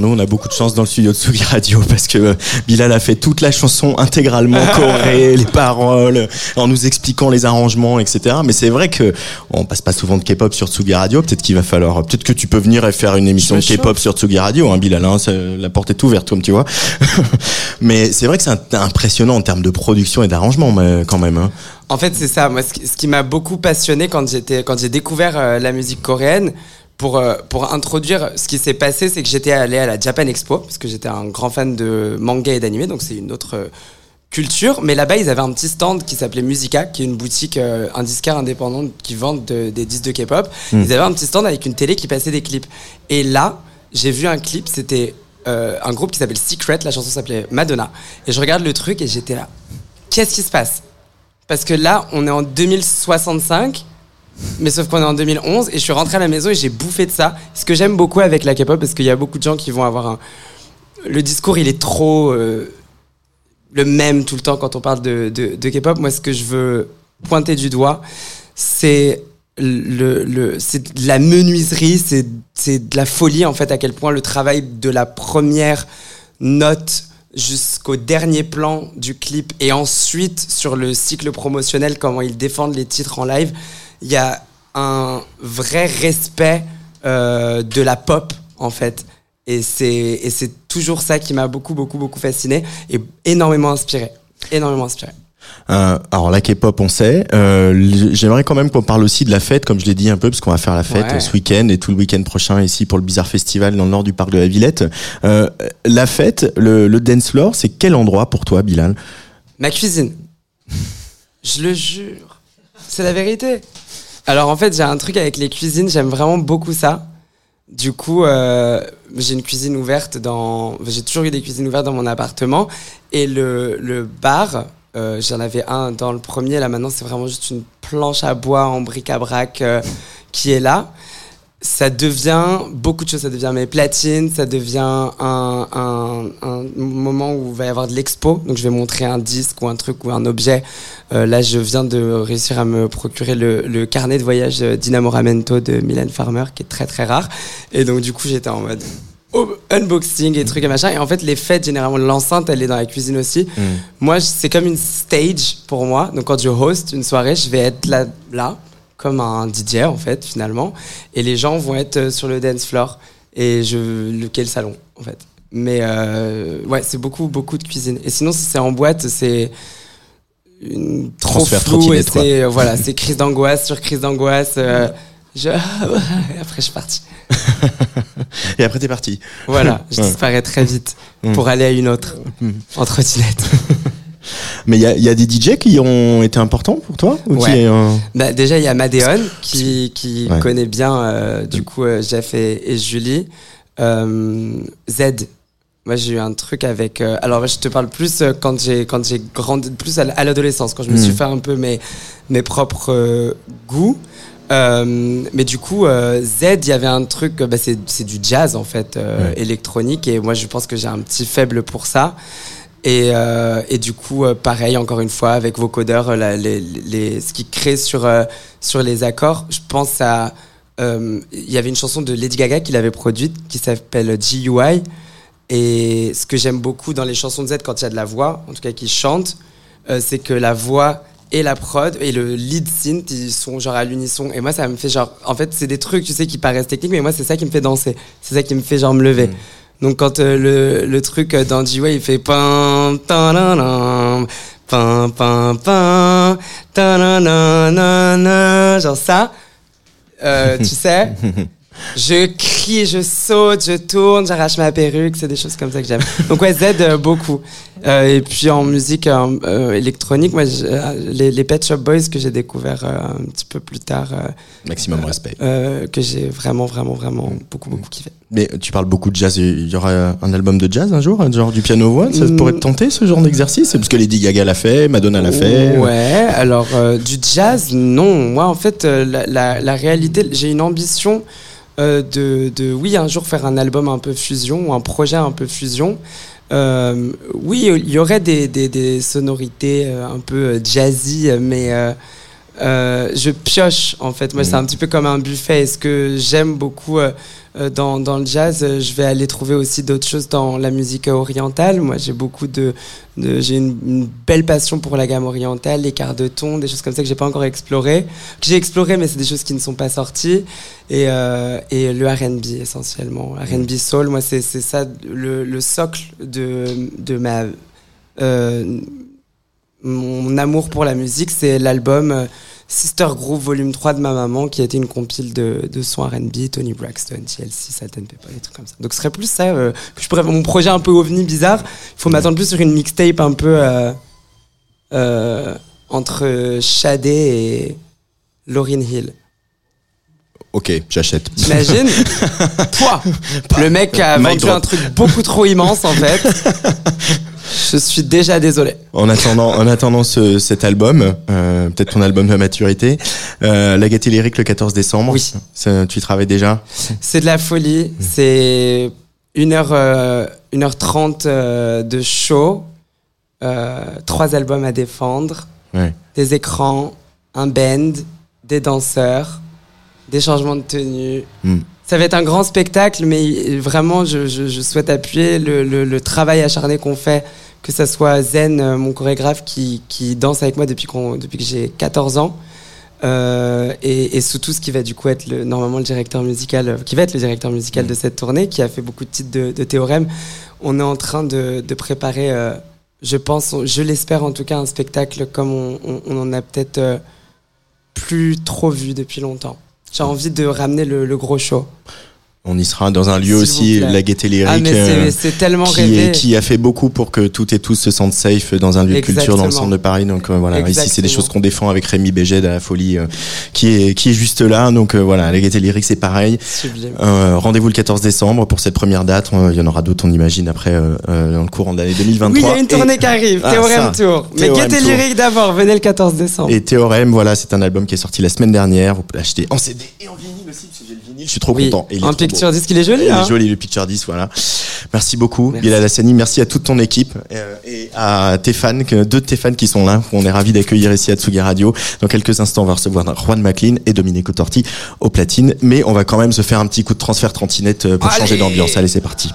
Nous, on a beaucoup de chance dans le studio de Sugi Radio parce que euh, Bilal a fait toute la chanson intégralement chorée, les paroles, en nous expliquant les arrangements, etc. Mais c'est vrai que on passe pas souvent de K-pop sur Tsugi Radio. Peut-être qu'il va falloir, peut-être que tu peux venir et faire une émission de K-pop sur Tsugi Radio, hein, Bilal. Hein, la porte est ouverte, comme tu vois. mais c'est vrai que c'est impressionnant en termes de production et d'arrangement, quand même. Hein. En fait, c'est ça. Moi, ce qui, ce qui m'a beaucoup passionné quand j'étais, quand j'ai découvert euh, la musique coréenne, pour euh, pour introduire ce qui s'est passé, c'est que j'étais allé à la Japan Expo parce que j'étais un grand fan de manga et d'anime, donc c'est une autre euh, culture. Mais là-bas, ils avaient un petit stand qui s'appelait Musica, qui est une boutique, euh, un disquaire indépendant qui vend de- des disques de K-pop. Ils avaient un petit stand avec une télé qui passait des clips. Et là, j'ai vu un clip. C'était euh, un groupe qui s'appelle Secret. La chanson s'appelait Madonna. Et je regarde le truc et j'étais là. Qu'est-ce qui se passe? Parce que là, on est en 2065, mais sauf qu'on est en 2011, et je suis rentré à la maison et j'ai bouffé de ça. Ce que j'aime beaucoup avec la K-pop, parce qu'il y a beaucoup de gens qui vont avoir un. Le discours, il est trop. euh, le même tout le temps quand on parle de, de, K-pop. Moi, ce que je veux pointer du doigt, c'est. Le, le, c'est de la menuiserie, c'est, c'est de la folie en fait à quel point le travail de la première note jusqu'au dernier plan du clip et ensuite sur le cycle promotionnel, comment ils défendent les titres en live, il y a un vrai respect euh, de la pop en fait. Et c'est, et c'est toujours ça qui m'a beaucoup, beaucoup, beaucoup fasciné et énormément inspiré. Énormément inspiré. Euh, alors la K-pop, on sait. Euh, J'aimerais quand même qu'on parle aussi de la fête, comme je l'ai dit un peu, parce qu'on va faire la fête Ouais. ce week-end et tout le week-end prochain ici pour le Bizarre Festival dans le nord du parc de la Villette. Euh, la fête, le, le dance floor, c'est quel endroit pour toi, Bilal? Ma cuisine. Je le jure. C'est la vérité. Alors en fait, j'ai un truc avec les cuisines, j'aime vraiment beaucoup ça. Du coup, euh, j'ai une cuisine ouverte dans. J'ai toujours eu des cuisines ouvertes dans mon appartement. Et le, le bar, euh, j'en avais un dans le premier. Là, maintenant, c'est vraiment juste une planche à bois en bric-à-brac euh, qui est là. Ça devient beaucoup de choses. Ça devient mes platines. Ça devient un, un, un moment où il va y avoir de l'expo. Donc, je vais montrer un disque ou un truc ou un objet. Euh, là, je viens de réussir à me procurer le, le carnet de voyage euh, d'Inamoramento de Mylène Farmer, qui est très très rare. Et donc, du coup, j'étais en mode unboxing et trucs et machin. Et en fait, les fêtes, généralement, l'enceinte, elle est dans la cuisine aussi. Moi, je- c'est comme une stage pour moi. Donc, quand je host une soirée, je vais être là, là, comme un DJ, en fait, finalement. Et les gens vont être euh, sur le dance floor. Et je, lequel salon, en fait. Mais euh, ouais, c'est beaucoup, beaucoup de cuisine. Et sinon, si c'est en boîte, c'est une trop flou et c'est euh, voilà, c'est crise d'angoisse sur crise d'angoisse. euh, je... après, je suis parti. Et après, t'es parti. Voilà, je disparais très vite Mm. pour aller à une autre en trottinette. Mais il y a, il y a des DJ qui ont été importants pour toi ou Ouais. qui, euh, Bah, déjà, il y a Madéon qui, qui Ouais. connaît bien, euh, du coup, euh, Jeff et, et Julie. Euh, Z. Moi, j'ai eu un truc avec. euh, alors, je te parle plus quand j'ai quand j'ai grandi, plus à l'adolescence, quand je me suis fait un peu mes mes propres goûts. Euh, mais du coup, euh, Z, il y avait un truc, bah, c'est c'est du jazz en fait, euh, Ouais. électronique, et moi, je pense que j'ai un petit faible pour ça. Et, euh, et du coup, euh, pareil, encore une fois, avec vos codeurs, euh, ce qui crée sur, sur les accords, je pense à. Il y avait une chanson de Lady Gaga qu'il avait produite qui s'appelle GUI. Et ce que j'aime beaucoup dans les chansons de Z quand il y a de la voix, en tout cas qui chante, c'est que la voix et la prod et le lead synth, ils sont genre à l'unisson. Et moi, ça me fait genre. En fait, c'est des trucs, tu sais, qui paraissent techniques, mais moi, c'est ça qui me fait danser. C'est ça qui me fait genre me lever. Donc, quand euh, le, le truc euh, dans G-Way, il fait pam, pam, pam, pam, ta-la-la-la-la, genre ça, euh, tu sais, je crie, je saute, je tourne, j'arrache ma perruque, c'est des choses comme ça que j'aime. Donc ouais, Z euh, beaucoup. Euh, et puis en musique euh, euh, électronique, moi, les, les Pet Shop Boys que j'ai découvert un petit peu plus tard, maximum respect. que j'ai vraiment, vraiment, vraiment beaucoup, beaucoup kiffé. Mais tu parles beaucoup de jazz. Il y aura un album de jazz un jour, genre du piano voix? Ça pourrait te tenter ce genre d'exercice? Parce que Lady Gaga l'a fait, Madonna l'a fait. Ouais, alors du jazz, non. Moi, en fait, la, la, la réalité, j'ai une ambition euh, de, de, oui, un jour faire un album un peu fusion ou un projet un peu fusion. Euh, oui, il y aurait des, des, des sonorités euh, un peu euh, jazzy, mais euh, euh, je pioche en fait. Moi, c'est un petit peu comme un buffet. Et ce que j'aime beaucoup dans, dans le jazz, euh, je vais aller trouver aussi d'autres choses dans la musique orientale. Moi, j'ai beaucoup de, de j'ai une, une belle passion pour la gamme orientale, les quarts de ton, des choses comme ça que j'ai pas encore explorées, que j'ai exploré, mais c'est des choses qui ne sont pas sorties. Et, euh, et le R&B essentiellement, R&B soul. Moi, c'est ça le, le socle de de ma euh, mon amour pour la musique, c'est l'album euh, Sister Groove Volume 3 de ma maman, qui a été une compile de, de sons R&B, Tony Braxton, TLC, Salt and Pepper, des trucs comme ça. Donc ce serait plus ça, euh, que je pourrais, mon projet un peu ovni bizarre, il faut m'attendre plus sur une mixtape un peu euh, euh, entre Shadé et Lauryn Hill. Ok, j'achète. T'imagines Toi Le mec a vendu un truc beaucoup trop immense en fait. Je suis déjà désolé. En attendant, en attendant ce, cet album, euh, peut-être ton album de maturité, euh, la Gaieté Lyrique le 14 décembre. Oui. Ça, tu y travailles déjà? C'est de la folie. C'est 1h, euh, 1h30 euh, de show, trois albums à défendre, Ouais. des écrans, un band, des danseurs, des changements de tenue. Mm. Ça va être un grand spectacle, mais vraiment, je, souhaite appuyer le, travail acharné qu'on fait, que ça soit Zen, euh, mon chorégraphe, qui, danse avec moi depuis, que j'ai 14 ans, euh, et, et surtout ce qui va du coup être le, normalement le directeur musical, euh, qui va être le directeur musical de cette tournée, qui a fait beaucoup de titres de, de théorème. On est en train de, préparer, je pense, je l'espère en tout cas, un spectacle comme on, on- en a peut-être plus trop vu depuis longtemps. J'ai envie de ramener le, gros show. On y sera dans un lieu aussi, la Gaieté Lyrique. Ah, c'est- euh, c'est tellement qui, rêvé. est- qui a fait beaucoup pour que toutes et tous se sentent safe dans un lieu de culture dans le centre de Paris. Donc euh, voilà, ici c'est des choses qu'on défend avec Rémi Béget à la folie, euh, qui est qui est juste là. Donc voilà, la Gaieté Lyrique c'est pareil. Rendez-vous le 14 décembre pour cette première date. Il y en aura d'autres, on imagine, après dans le courant de l'année 2023. Oui, il y a une tournée Et- qui arrive, Ah, Théorème ça. Tour. Mais Gaieté. Lyrique d'abord, venez le 14 décembre. Et Théorème, voilà, c'est un album qui est sorti la semaine dernière. Vous pouvez l'acheter en CD et en vinyle aussi, parce que j'ai le vinyle. Je suis trop Oui, content. Et il picture il est joli. Il hein. est joli le Picture 10, voilà. Merci beaucoup, Merci. Bilal Hassani. Merci à toute ton équipe euh, et à tes fans, que- deux de tes fans qui sont là. On est ravis d'accueillir ici à Tsugi Radio. Dans quelques instants, on va recevoir Juan McLean et Dominique Torti au platine. Mais on va quand même se faire un petit coup de transfert trottinette euh, pour Allez. changer d'ambiance. Allez, c'est parti.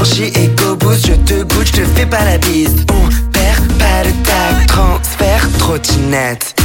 Vais, j'y égo boost. Je te goûte, je te fais pas la bise. On perd pas le tag, transfert, trottinette.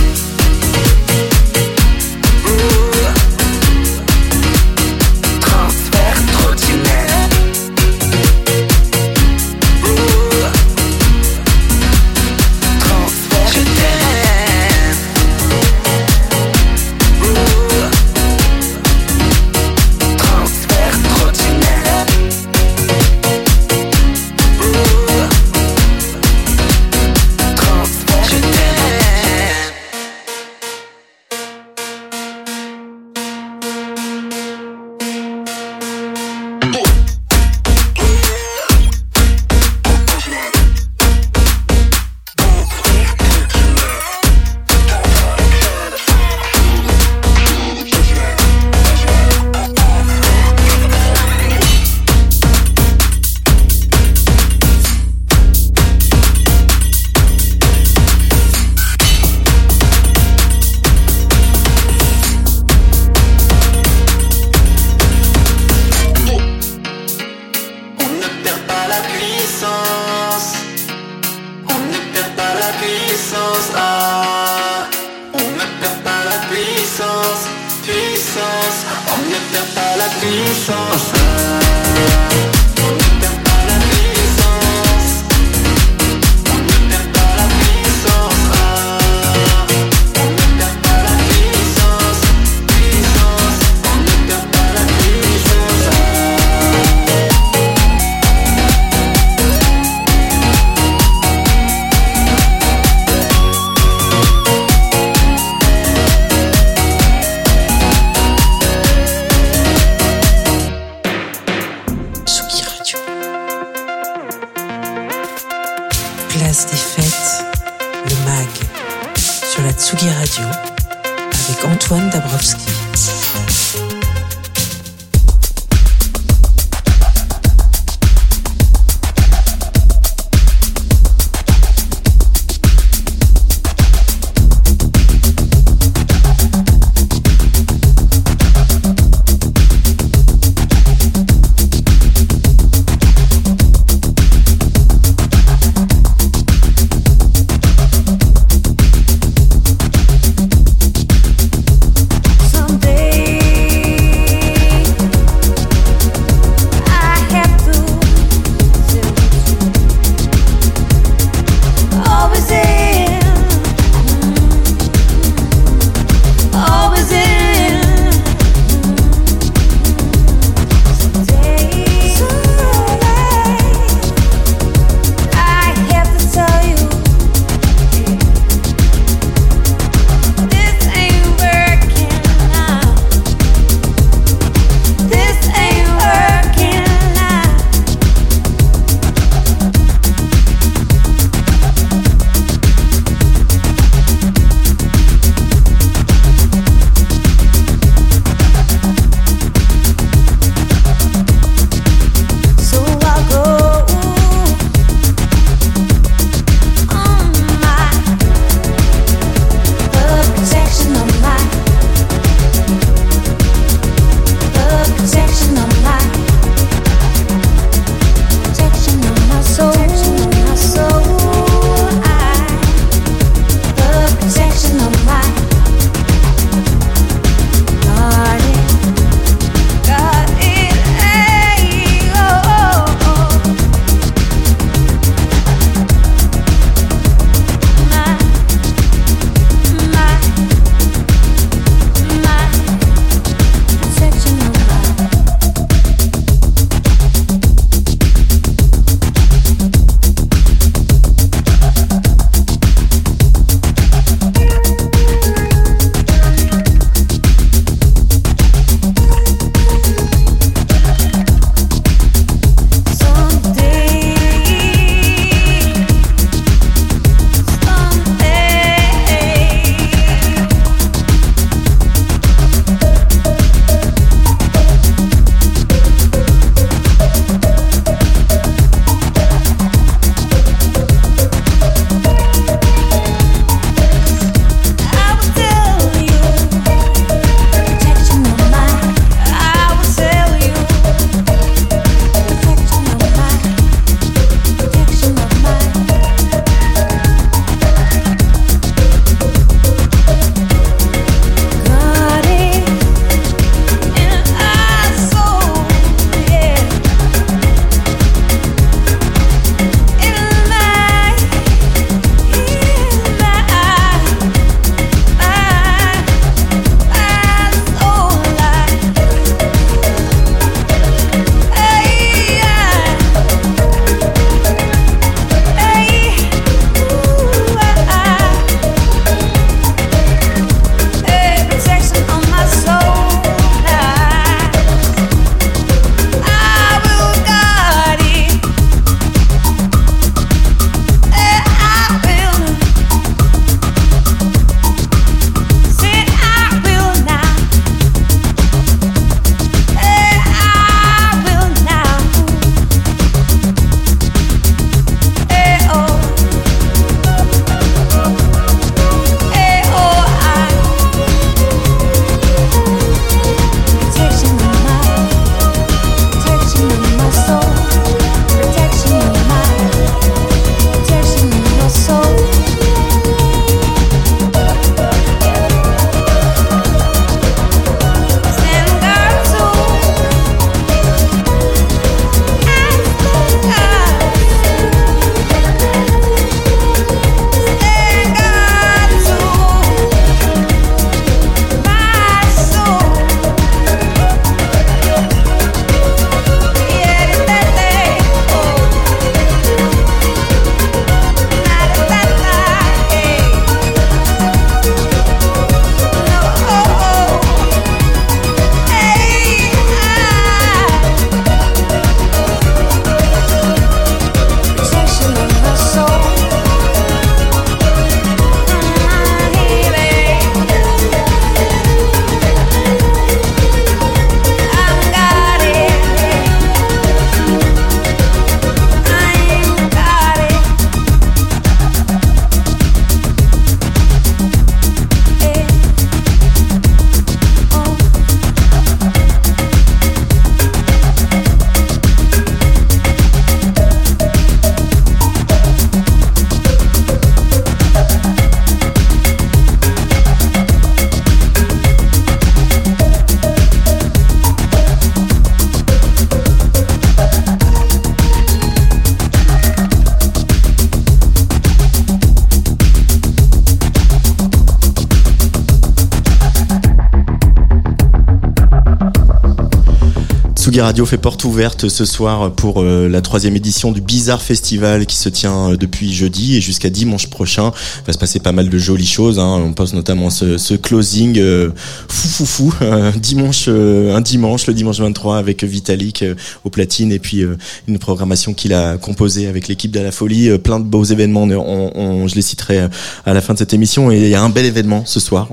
Tsugi Radio fait porte ouverte ce soir pour euh, la troisième édition du Bizarre Festival qui se tient euh, depuis jeudi et jusqu'à dimanche prochain. Il va se passer pas mal de jolies choses. Hein. On pose notamment ce, ce closing euh, fou fou fou euh, dimanche, euh, un dimanche, le dimanche 23 avec Vitalik euh, au platine et puis une programmation qu'il a composée avec l'équipe de la folie. Plein de beaux événements. On, on- je les citerai à la fin de cette émission. Et il y a un bel événement ce soir.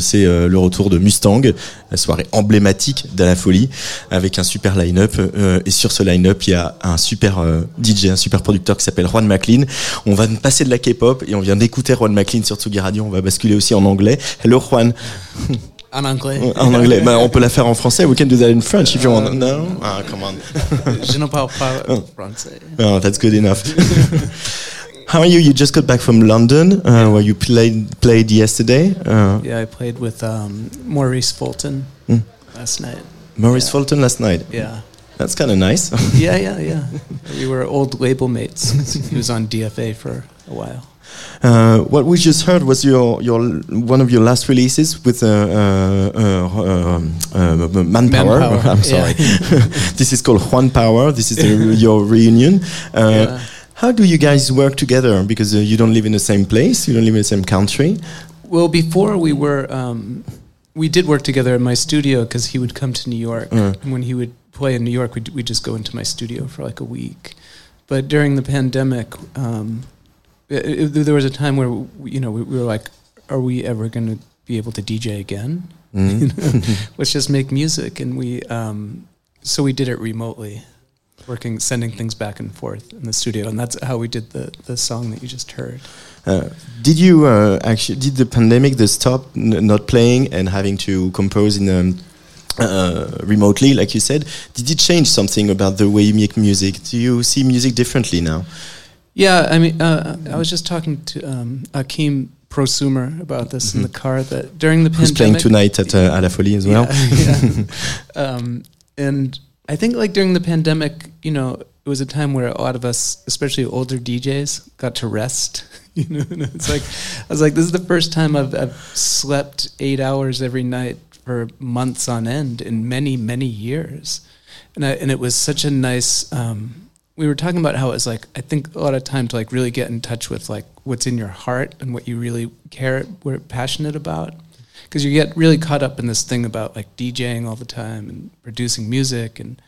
C'est le retour de Mustang, la soirée emblématique de la folie avec un super line-up. euh, et sur ce line-up, il y a un super euh, DJ, un super producteur qui s'appelle Juan McLean. On va passer de la K-pop et on vient d'écouter Juan McLean sur Tsugi Radio. On va basculer aussi en anglais. Hello Juan. En anglais. En anglais. Bah, on peut la faire en français. We can do that in French if you want. No? Ah, come on. Je ne parle pas français. Oh, that's good enough. How are you? You just got back from London, uh, where you played played yesterday. Uh, Yeah, I played with um, Maurice Fulton Mm. last night. Maurice Yeah. Fulton last night. Yeah. That's kind of nice. Yeah, yeah, yeah. we were old label mates. he was on DFA for a while. Uh, what we just heard was your your one of your last releases with uh, uh, uh, um, uh, Manpower. Manpower, I'm sorry. this is called Juan Power. This is the, your reunion. Uh, Yeah. How do you guys work together? Because uh, you don't live in the same place, you don't live in the same country. Well, before we were, um, we did work together in my studio because he would come to New York, Mm. and when he would play in New York, we'd, we'd just go into my studio for like a week. But during the pandemic, um, it, it- there was a time where we, you know we, we were like, "Are we ever going to be able to DJ again? Mm. You know, Let's just make music." And we, um, so we did it remotely, working, sending things back and forth in the studio, and that's how we did the the song that you just heard. Uh, did you uh, actually did the pandemic the stop n- not playing and having to compose in um, uh, remotely, like you said? Did it change something about the way you make music? Do you see music differently now? Yeah, I mean, uh, I was just talking to um, Akeem Prosumer about this in the car. That during the Mm-hmm. Who's playing tonight at uh, la Folie as well? Yeah, yeah. um, and I think like during the pandemic, you know, it was a time where a lot of us, especially older DJs, got to rest. You know, and it's like I was like, this is the first time I've, I've slept eight hours every night for months on end in many many years, and I, and it was such a nice. Um, we were talking about how it was like I think a lot of time to like really get in touch with like what's in your heart and what you really care, we're passionate about because you get really caught up in this thing about like DJing all the time and producing music and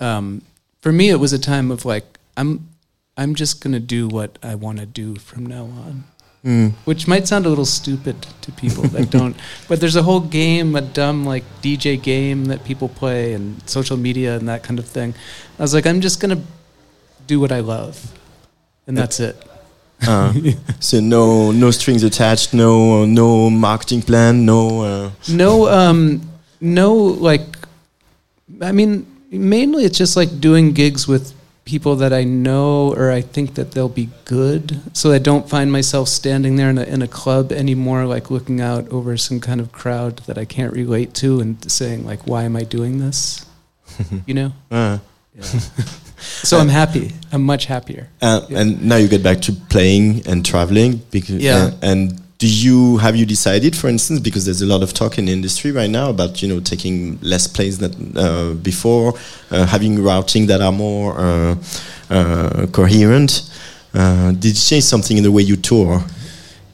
um, for me it was a time of like I'm I'm just gonna do what I want to do from now on. Mm. which might sound a little stupid to people that don't but there's a whole game a dumb like DJ game that people play and social media and that kind of thing. I was like I'm just gonna do what I love. And that's it Uh, so no no strings attached, no no marketing plan, no. Uh, no um no like i mean mainly it's just like doing gigs with people that i know or i think that they'll be good so i don't find myself standing there in a, in a club anymore like looking out over some kind of crowd that i can't relate to and saying like why am i doing this? You know? Uh, so i'm happy i'm much happier Uh, Yeah. And now you get back to playing and traveling. Because, Yeah. uh, and do you have you decided, for instance, because there's a lot of talk in the industry right now about you know taking less plays than uh, before, uh, having routing that are more uh, uh, coherent. Uh, did it change something in the way you tour?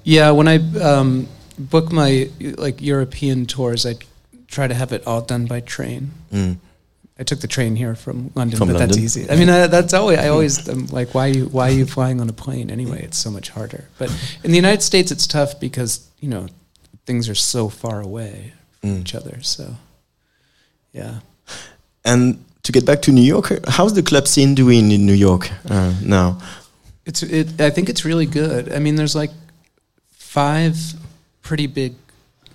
Yeah, when I um, book my like European tours, I try to have it all done by train. Mm. I took the train here from London, From but that's easy. I mean, uh, that's always I always am like, why you why are you flying on a plane anyway? It's so much harder. But in the United States, it's tough because you know things are so far away from Mm. each other. So yeah, And to get back to New York, how's the club scene doing in New York uh, now? it's it. I think it's really good. I mean, there's like five pretty big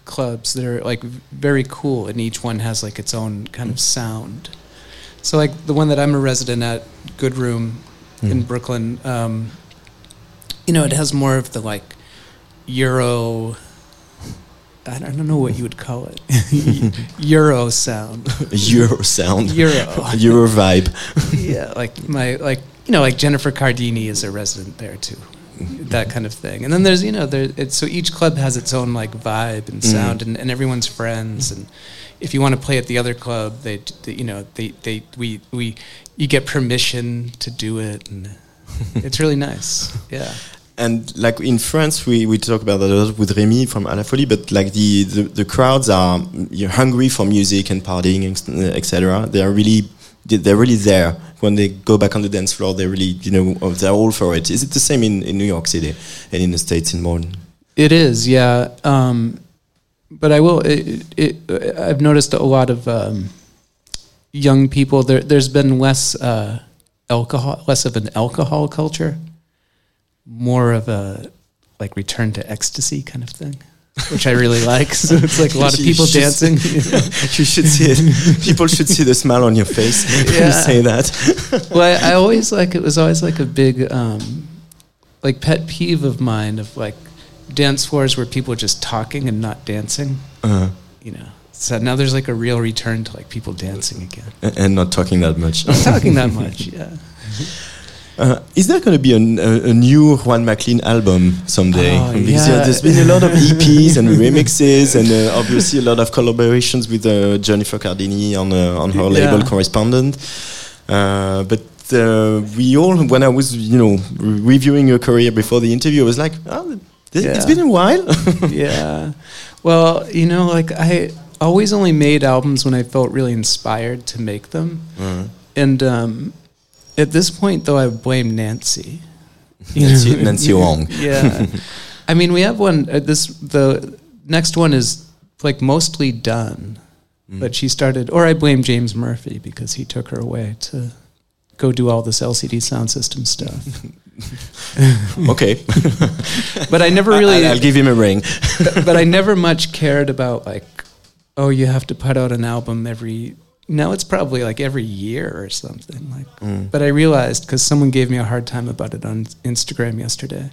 clubs that are like very cool, and each one has like its own kind of sound. So like the one that I'm a resident at, Good Room in Brooklyn, um, you know, it has more of the like Euro. I don't I don't know what you would call it. Euro sound. Euro sound, Euro. Euro vibe. yeah, like my like you know like Jennifer Cardini is a resident there too. That kind of thing. And then there's you know there it's, so each club has its own like vibe and Mm. sound, and, and everyone's friends. And if you want to play at the other club, they, they you know they, they we we you get permission to do it, and it's really nice. Yeah. And like in France, we, we talk about that a lot with Remy from À la Folie, but like the, the, the crowds are you're hungry for music and partying, etc. They are really they're really there when they go back on the dance floor. They really you know they're all for it. Is it the same in, in New York City and in the States in more? It is, yeah. Um, but I will. It, it, I've noticed a lot of um, young people. There, there's been less uh, alcohol, less of an alcohol culture, more of a like return to ecstasy kind of thing, which I really like. So it's like a lot of people should- dancing. you should see it. People should see the smile on your face when you say that. well, I, I always like it was always like a big um, like pet peeve of mine of like dance floors where people are just talking and not dancing. Uh, You know. So now there's like a real return to like people dancing again. and not talking that much. Not talking that much, yeah. Uh, is there going to be an, a, a new Juan McLean album someday? Oh, because yeah. there's been a lot of EPs and remixes, and uh, obviously a lot of collaborations with uh, Jennifer Cardini on uh, on her Yeah. label Correspondent. Uh, but uh, we all, when I was, you know, re- reviewing your career before the interview, I was like, oh, th- it's Yeah. been a while. yeah. Well, you know, like I always only made albums when I felt really inspired to make them. And um, at this point, though, I blame Nancy. You Nancy, know? Nancy Wong. yeah. I mean, we have one. Uh, this the next one is like mostly done, but she started. Or I blame James Murphy because he took her away to go do all this LCD sound system stuff. okay, But I never really. I'll, I'll give him a ring. but, but I never much cared about like, oh, you have to put out an album every. Now it's probably like every year or something. Like, but I realized because someone gave me a hard time about it on Instagram yesterday,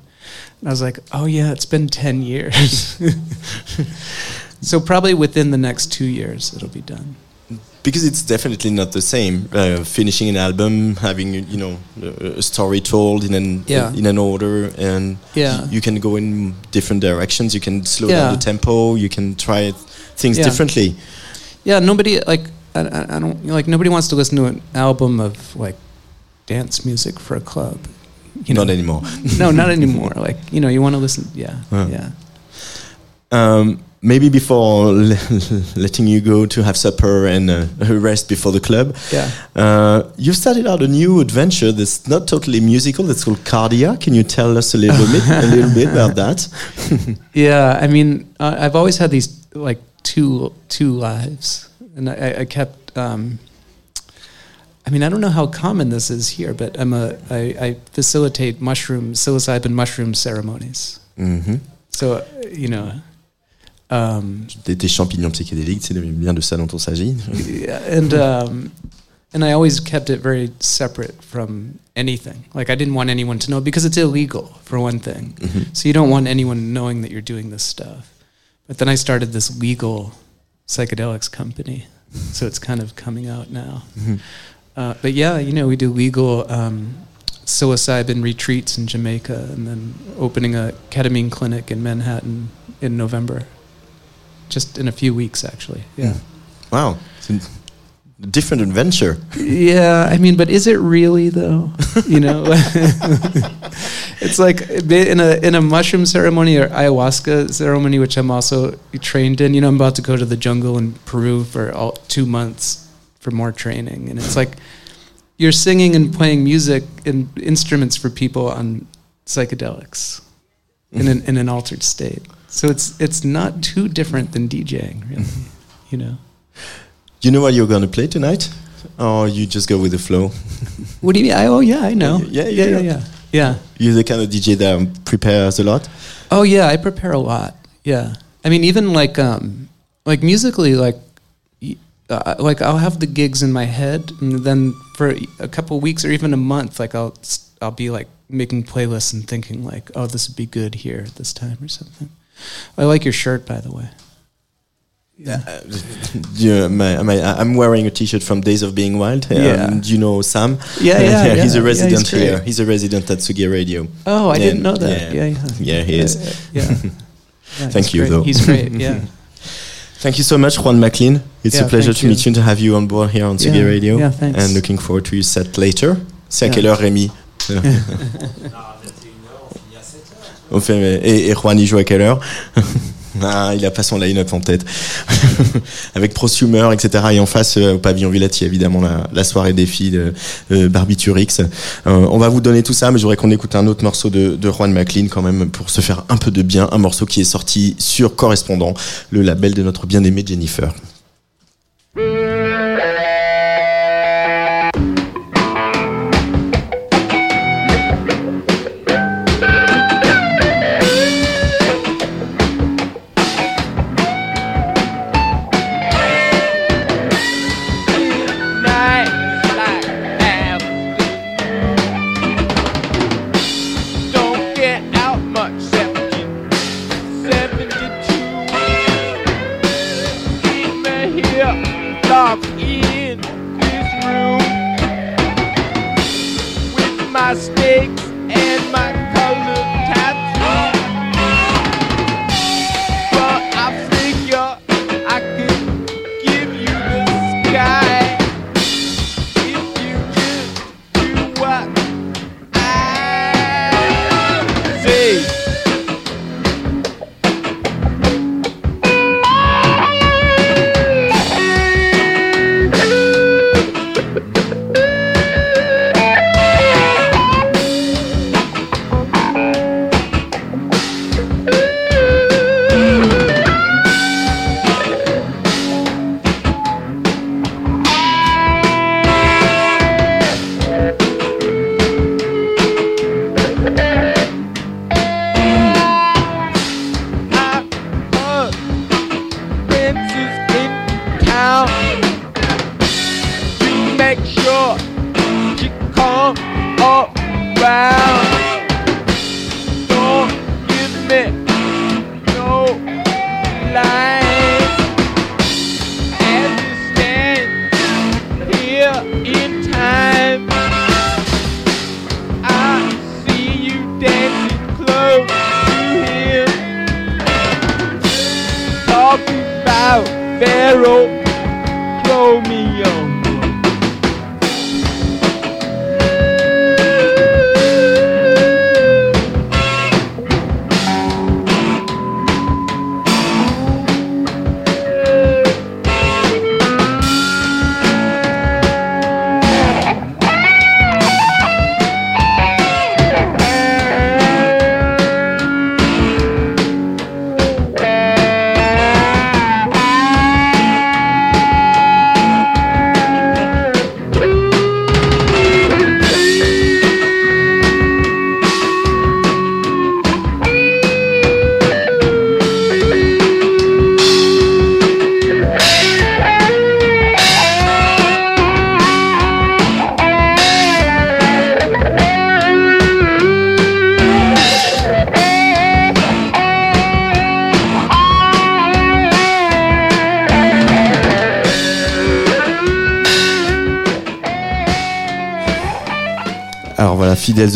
and I was like, oh yeah, it's been ten years. so probably within the next two years it'll be done. because it's definitely not the same uh, finishing an album having you know a a story told in an Yeah. in an order and Yeah. you can go in different directions you can slow Yeah. down the tempo you can try things differently Yeah, nobody like I, I I don't like nobody wants to listen to an album of like dance music for a club. You know? not anymore no, not anymore. Like you know, you want to listen. Yeah, Uh. yeah. um, maybe before le- letting you go to have supper and uh, rest before the club Yeah. uh, you've started out a new adventure that's not totally musical that's called cardia can you tell us a little bit a little bit about that Yeah, I mean, uh, I've always had these like two two lives, and I, I kept. Um, I mean, I don't know how common this is here, but I'm a I, I facilitate mushroom psilocybin mushroom ceremonies. Mhm. So you know, um, des, des champignons psychédéliques c'est bien de ça dont il s'agit yeah, and um, and I always kept it very separate from anything. Like I didn't want anyone to know because it's illegal for one thing. So you don't want anyone knowing that you're doing this stuff. But then I started this legal psychedelics company, so it's kind of coming out now. Uh, but yeah, you know, we do legal um, psilocybin retreats in Jamaica, and then opening a ketamine clinic in Manhattan in November. Just in a few weeks, actually. Yeah. Wow, it's a different adventure. Yeah, I mean, but is it really though? You know, it's like in a in a mushroom ceremony or ayahuasca ceremony, which I'm also trained in. You know, I'm about to go to the jungle in Peru for all, two months for more training, and it's like you're singing and playing music and instruments for people on psychedelics in an mm-hmm. in an altered state. So it's it's not too different than DJing, really. You know. You know what you're going to play tonight? Or you just go with the flow? What do you mean? I, oh yeah, I know. Yeah, yeah, yeah. yeah, yeah. Yeah. You're the kind of DJ that prepares a lot? Oh yeah, I prepare a lot. Yeah. I mean, even like um, like musically, like uh, like I'll have the gigs in my head, and then for a couple weeks or even a month, like I'll I'll be like making playlists and thinking like, oh, this would be good here at this time or something. I like your shirt, by the way. Yeah, my, my, I'm wearing a T-shirt from Days of Being Wild. Yeah. Um, do you know Sam? Yeah, yeah, he's yeah. a Yeah, resident he's here. He's a resident at Sugi Radio. Oh, I Yeah, didn't know that. yeah. Yeah, yeah. Yeah, he is. Yeah. yeah. Yeah, Thank you, great. though. He's great. Yeah. Thank you so much, Juan McLean. It's Yeah, a pleasure to you. meet you and to have you on board here on Sugi Yeah, Radio. yeah, thanks. And looking forward to your set later. C'est à Yeah. quelle heure, Rémi On fait, et, et Juan, il joue à quelle heure Ah, il a pas son line-up en tête. Avec Prosumer, etc. Et en face, euh, au pavillon Villette, évidemment la, soirée des filles de euh, Barbiturix. On va vous donner tout ça, mais j'aurais qu'on écoute un autre morceau de, de Juan McLean quand même pour se faire un peu de bien. Un morceau qui est sorti sur Correspondant, le label de notre bien-aimée Jennifer.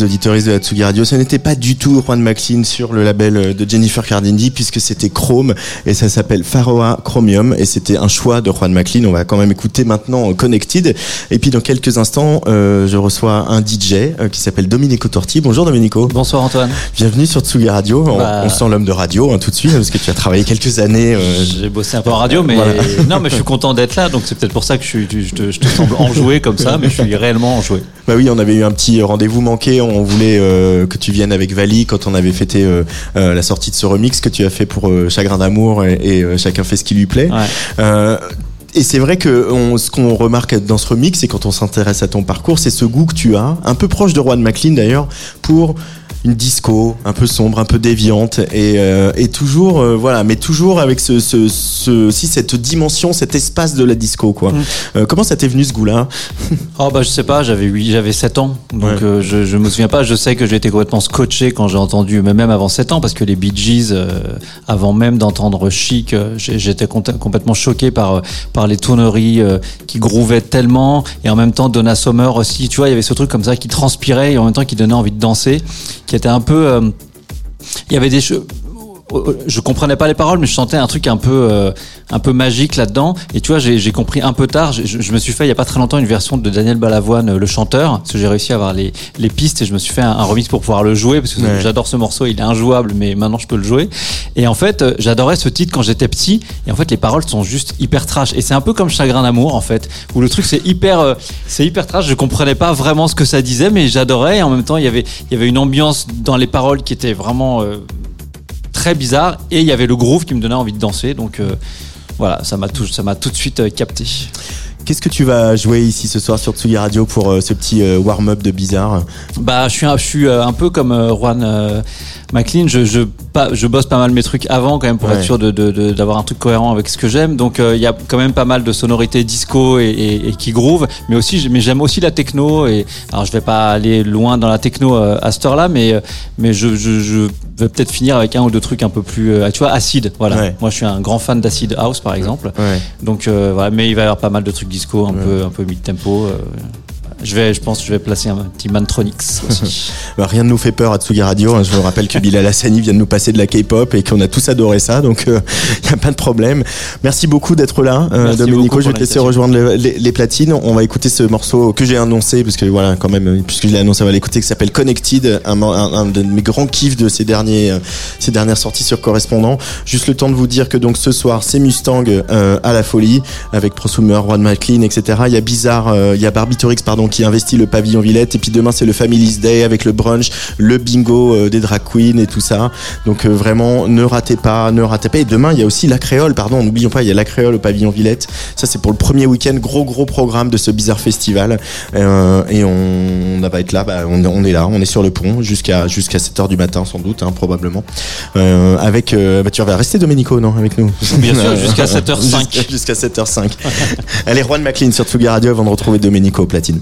Auditeurs de la Tsugi Radio, ce n'était pas du tout Juan McLean sur le label euh, de Jennifer Cardindi puisque c'était Chrome et ça s'appelle Pharaoh Chromium et c'était un choix de Juan McLean. On va quand même écouter maintenant euh, Connected et puis dans quelques instants, euh, je reçois un DJ qui s'appelle Domenico Torti. Bonjour Domenico. Bonsoir Antoine. Bienvenue sur Tsugi Radio. On, Bah. on sent l'homme de radio hein, tout de suite parce que tu as travaillé quelques années. euh, J'ai bossé un peu en radio, mais Voilà. non, mais je suis content d'être là, donc c'est peut-être pour ça que je, suis, je, te, je te semble enjoué comme ça, mais je suis réellement enjoué. Bah oui, on avait eu un petit rendez-vous manqué. On voulait euh, que tu viennes avec Vali quand on avait fêté euh, euh, la sortie de ce remix que tu as fait pour Chagrin d'amour et, et, chacun fait ce qui lui plaît. Ouais. Et c'est vrai que on- ce qu'on remarque dans ce remix, et quand on s'intéresse à ton parcours, c'est ce goût que tu as, un peu proche de Juan McLean d'ailleurs, pour une disco un peu sombre, un peu déviante et, euh, et toujours euh, voilà, mais toujours avec ce, ce, ce aussi cette dimension, cet espace de la disco quoi. Mm. Euh, comment ça t'est venu ce goût-là? Oh bah je sais pas, j'avais 8, j'avais 7 ans. Donc Ouais. euh, je, je me souviens pas, je sais que j'ai été complètement scotché quand j'ai entendu mais même avant 7 ans parce que les Bee Gees euh, avant même d'entendre Chic, j'étais complètement choqué par par les tonneries euh, qui groovaient tellement et en même temps Donna Summer aussi, tu vois, il y avait ce truc comme ça qui transpirait et en même temps qui donnait envie de danser, qui était un peu euh, il y avait des che- je comprenais pas les paroles, mais je sentais un truc un peu, euh, un peu magique là-dedans. Et tu vois, j'ai compris un peu tard. Je, je me suis fait il y a pas très longtemps une version de Daniel Balavoine, euh, le chanteur, parce que j'ai réussi à avoir les, les pistes et je me suis fait un, un remix pour pouvoir le jouer parce que Ouais. j'adore ce morceau. Il est injouable, mais maintenant je peux le jouer. Et en fait, euh, j'adorais ce titre quand j'étais petit. Et en fait, les paroles sont juste hyper trash. Et c'est un peu comme Chagrin d'amour en fait, où le truc c'est hyper, euh, c'est hyper trash. Je comprenais pas vraiment ce que ça disait, mais j'adorais. Et en même temps, il y avait, il y avait une ambiance dans les paroles qui était vraiment euh, très bizarre. Et il y avait le groove qui me donnait envie de danser. Donc euh, voilà ça m'a tout ça m'a tout de suite euh, capté. Qu'est-ce que tu vas jouer ici ce soir sur Tsugi Radio pour euh, ce petit warm-up de bizarre? Bah je suis un, je suis un peu comme Juan McLean je je pas je bosse pas mal mes trucs avant quand même pour Ouais. être sûr de de- de- d'avoir un truc cohérent avec ce que j'aime donc euh, il y a quand même pas mal de sonorités disco et, et, et qui groove mais aussi mais j'aime aussi la techno et alors je vais pas aller loin dans la techno euh, à cette heure-là mais euh, mais je, je, je vais peut-être finir avec un ou deux trucs un peu plus euh, tu vois acide voilà Ouais. moi je suis un grand fan d'acid house par exemple Ouais. Donc euh, voilà, mais il va y avoir pas mal de trucs disco, un peu un peu mid tempo. Je vais, je pense, que je vais placer un petit Mantronix aussi. Bah, rien ne nous fait peur à Tsugi Radio. hein. Je vous rappelle que Bilal Hassani vient de nous passer de la K-pop et qu'on a tous adoré ça, donc il n'y a pas de problème. Merci beaucoup d'être là, euh, Domenico. Je vais te laisser rejoindre le- les, les platines. On va écouter ce morceau que j'ai annoncé, parce que voilà, quand même, euh, puisque je l'ai annoncé, on va l'écouter, qui s'appelle Connected, un, mo- un- un de mes grands kiffs de ces derniers, euh, ces dernières sorties sur correspondant. Juste le temps de vous dire que donc ce soir, c'est Mustang euh, à la folie avec Prosumer, Juan McLean, etc. Il y a Bizarre, euh, il y a Barbiturix, pardon, qui investit le pavillon Villette. Et puis demain, c'est le Family's Day avec le brunch, le bingo euh, des drag queens et tout ça. Donc euh, vraiment, ne ratez pas, ne ratez pas. Et demain, il y a aussi la créole, pardon, n'oublions pas, il y a la créole au pavillon Villette. Ça, c'est pour le premier week-end, gros gros programme de ce bizarre festival. Euh, et on, on va être là, bah, on, on est là, on est sur le pont jusqu'à jusqu'à 7h du matin sans doute, hein, probablement. Euh, avec, euh, bah, tu vas rester Domenico, non, avec nous? Bien sûr, jusqu'à 7h05. Jusqu'à 7h05. Allez, Juan McLean sur Tsugi Radio avant de retrouver Domenico au platine.